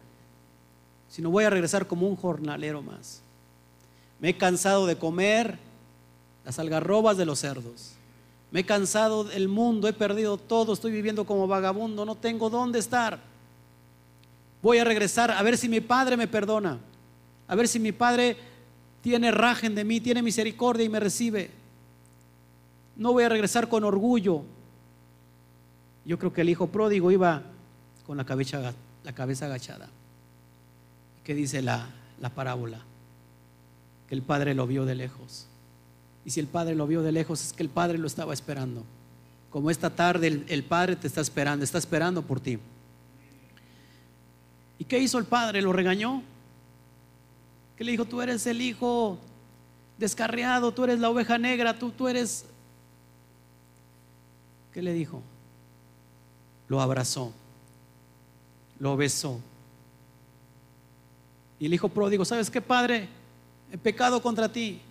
sino voy a regresar como un jornalero más. Me he cansado de comer las algarrobas de los cerdos. Me he cansado del mundo, he perdido todo, estoy viviendo como vagabundo, no tengo dónde estar. Voy a regresar a ver si mi padre me perdona, a ver si mi padre tiene rajen de mí, tiene misericordia y me recibe. No voy a regresar con orgullo. Yo creo que el hijo pródigo iba con la cabeza, la cabeza agachada. ¿Qué dice la, la parábola? Que el padre lo vio de lejos. Y si el padre lo vio de lejos, es que el padre lo estaba esperando. Como esta tarde el, el padre te está esperando, está esperando por ti. ¿Y qué hizo el padre? ¿Lo regañó? Que le dijo, tú eres el hijo descarriado, tú eres la oveja negra, tú, tú eres... ¿Qué le dijo? Lo abrazó, lo besó. Y el hijo pródigo, ¿sabes qué, padre? He pecado contra ti,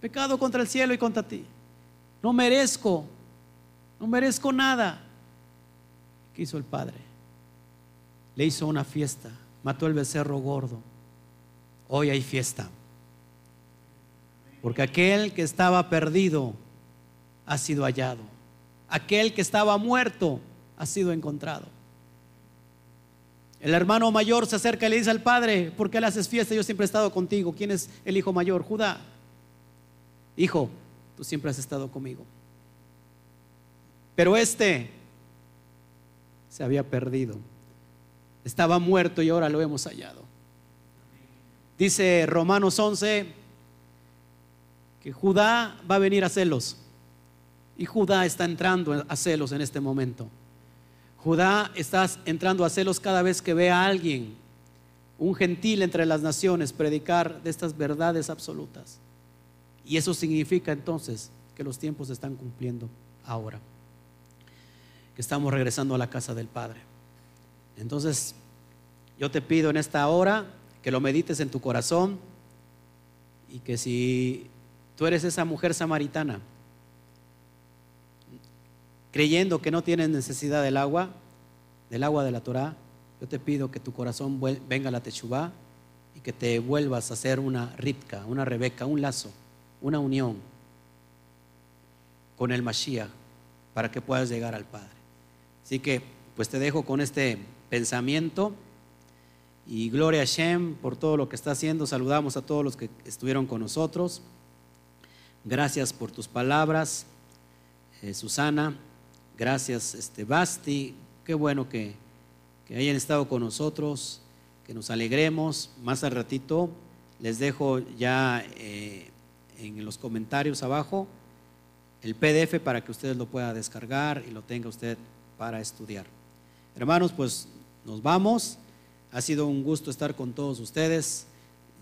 pecado contra el cielo y contra ti. No merezco, no merezco nada. ¿Qué hizo el padre? Le hizo una fiesta, mató el becerro gordo. Hoy hay fiesta. Porque aquel que estaba perdido ha sido hallado. Aquel que estaba muerto ha sido encontrado. El hermano mayor se acerca y le dice al padre, ¿por qué le haces fiesta? Yo siempre he estado contigo. ¿Quién es el hijo mayor? Judá. Hijo, tú siempre has estado conmigo. Pero este se había perdido estaba muerto y ahora lo hemos hallado. Dice Romanos 11 que Judá va a venir a celos. Y Judá está entrando a celos en este momento. Judá está entrando a celos cada vez que ve a alguien, un gentil entre las naciones, predicar de estas verdades absolutas. Y eso significa entonces que los tiempos se están cumpliendo ahora. Que estamos regresando a la casa del Padre. Entonces, yo te pido en esta hora que lo medites en tu corazón y que si tú eres esa mujer samaritana, creyendo que no tienes necesidad del agua, del agua de la Torah, yo te pido que tu corazón venga a la techubá y que te vuelvas a hacer una ripka, una rebeca, un lazo, una unión con el Mashiach para que puedas llegar al Padre. Así que, pues te dejo con este pensamiento y gloria a Shem por todo lo que está haciendo. Saludamos a todos los que estuvieron con nosotros. Gracias por tus palabras, eh, Susana. Gracias, este, Basti. Qué bueno que, hayan estado con nosotros, que nos alegremos. Más al ratito les dejo ya eh, en los comentarios abajo el PDF para que ustedes lo puedan descargar y lo tenga usted para estudiar. Hermanos, pues nos vamos. Ha sido un gusto estar con todos ustedes.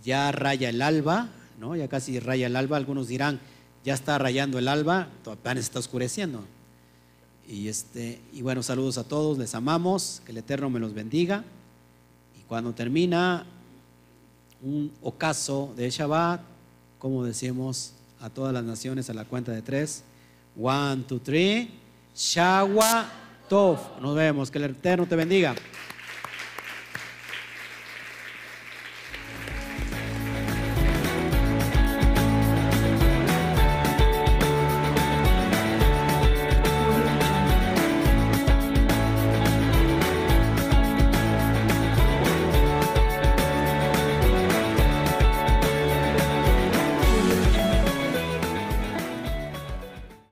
Ya raya el alba, ¿no? Ya casi raya el alba. Algunos dirán, ya está rayando el alba, apenas está oscureciendo. Y, este, y bueno, saludos a todos, les amamos, que el Eterno me los bendiga. Y cuando termina un ocaso de Shabbat, como decimos a todas las naciones a la cuenta de tres, one, two, three, Shawa Tov. Nos vemos, que el Eterno te bendiga.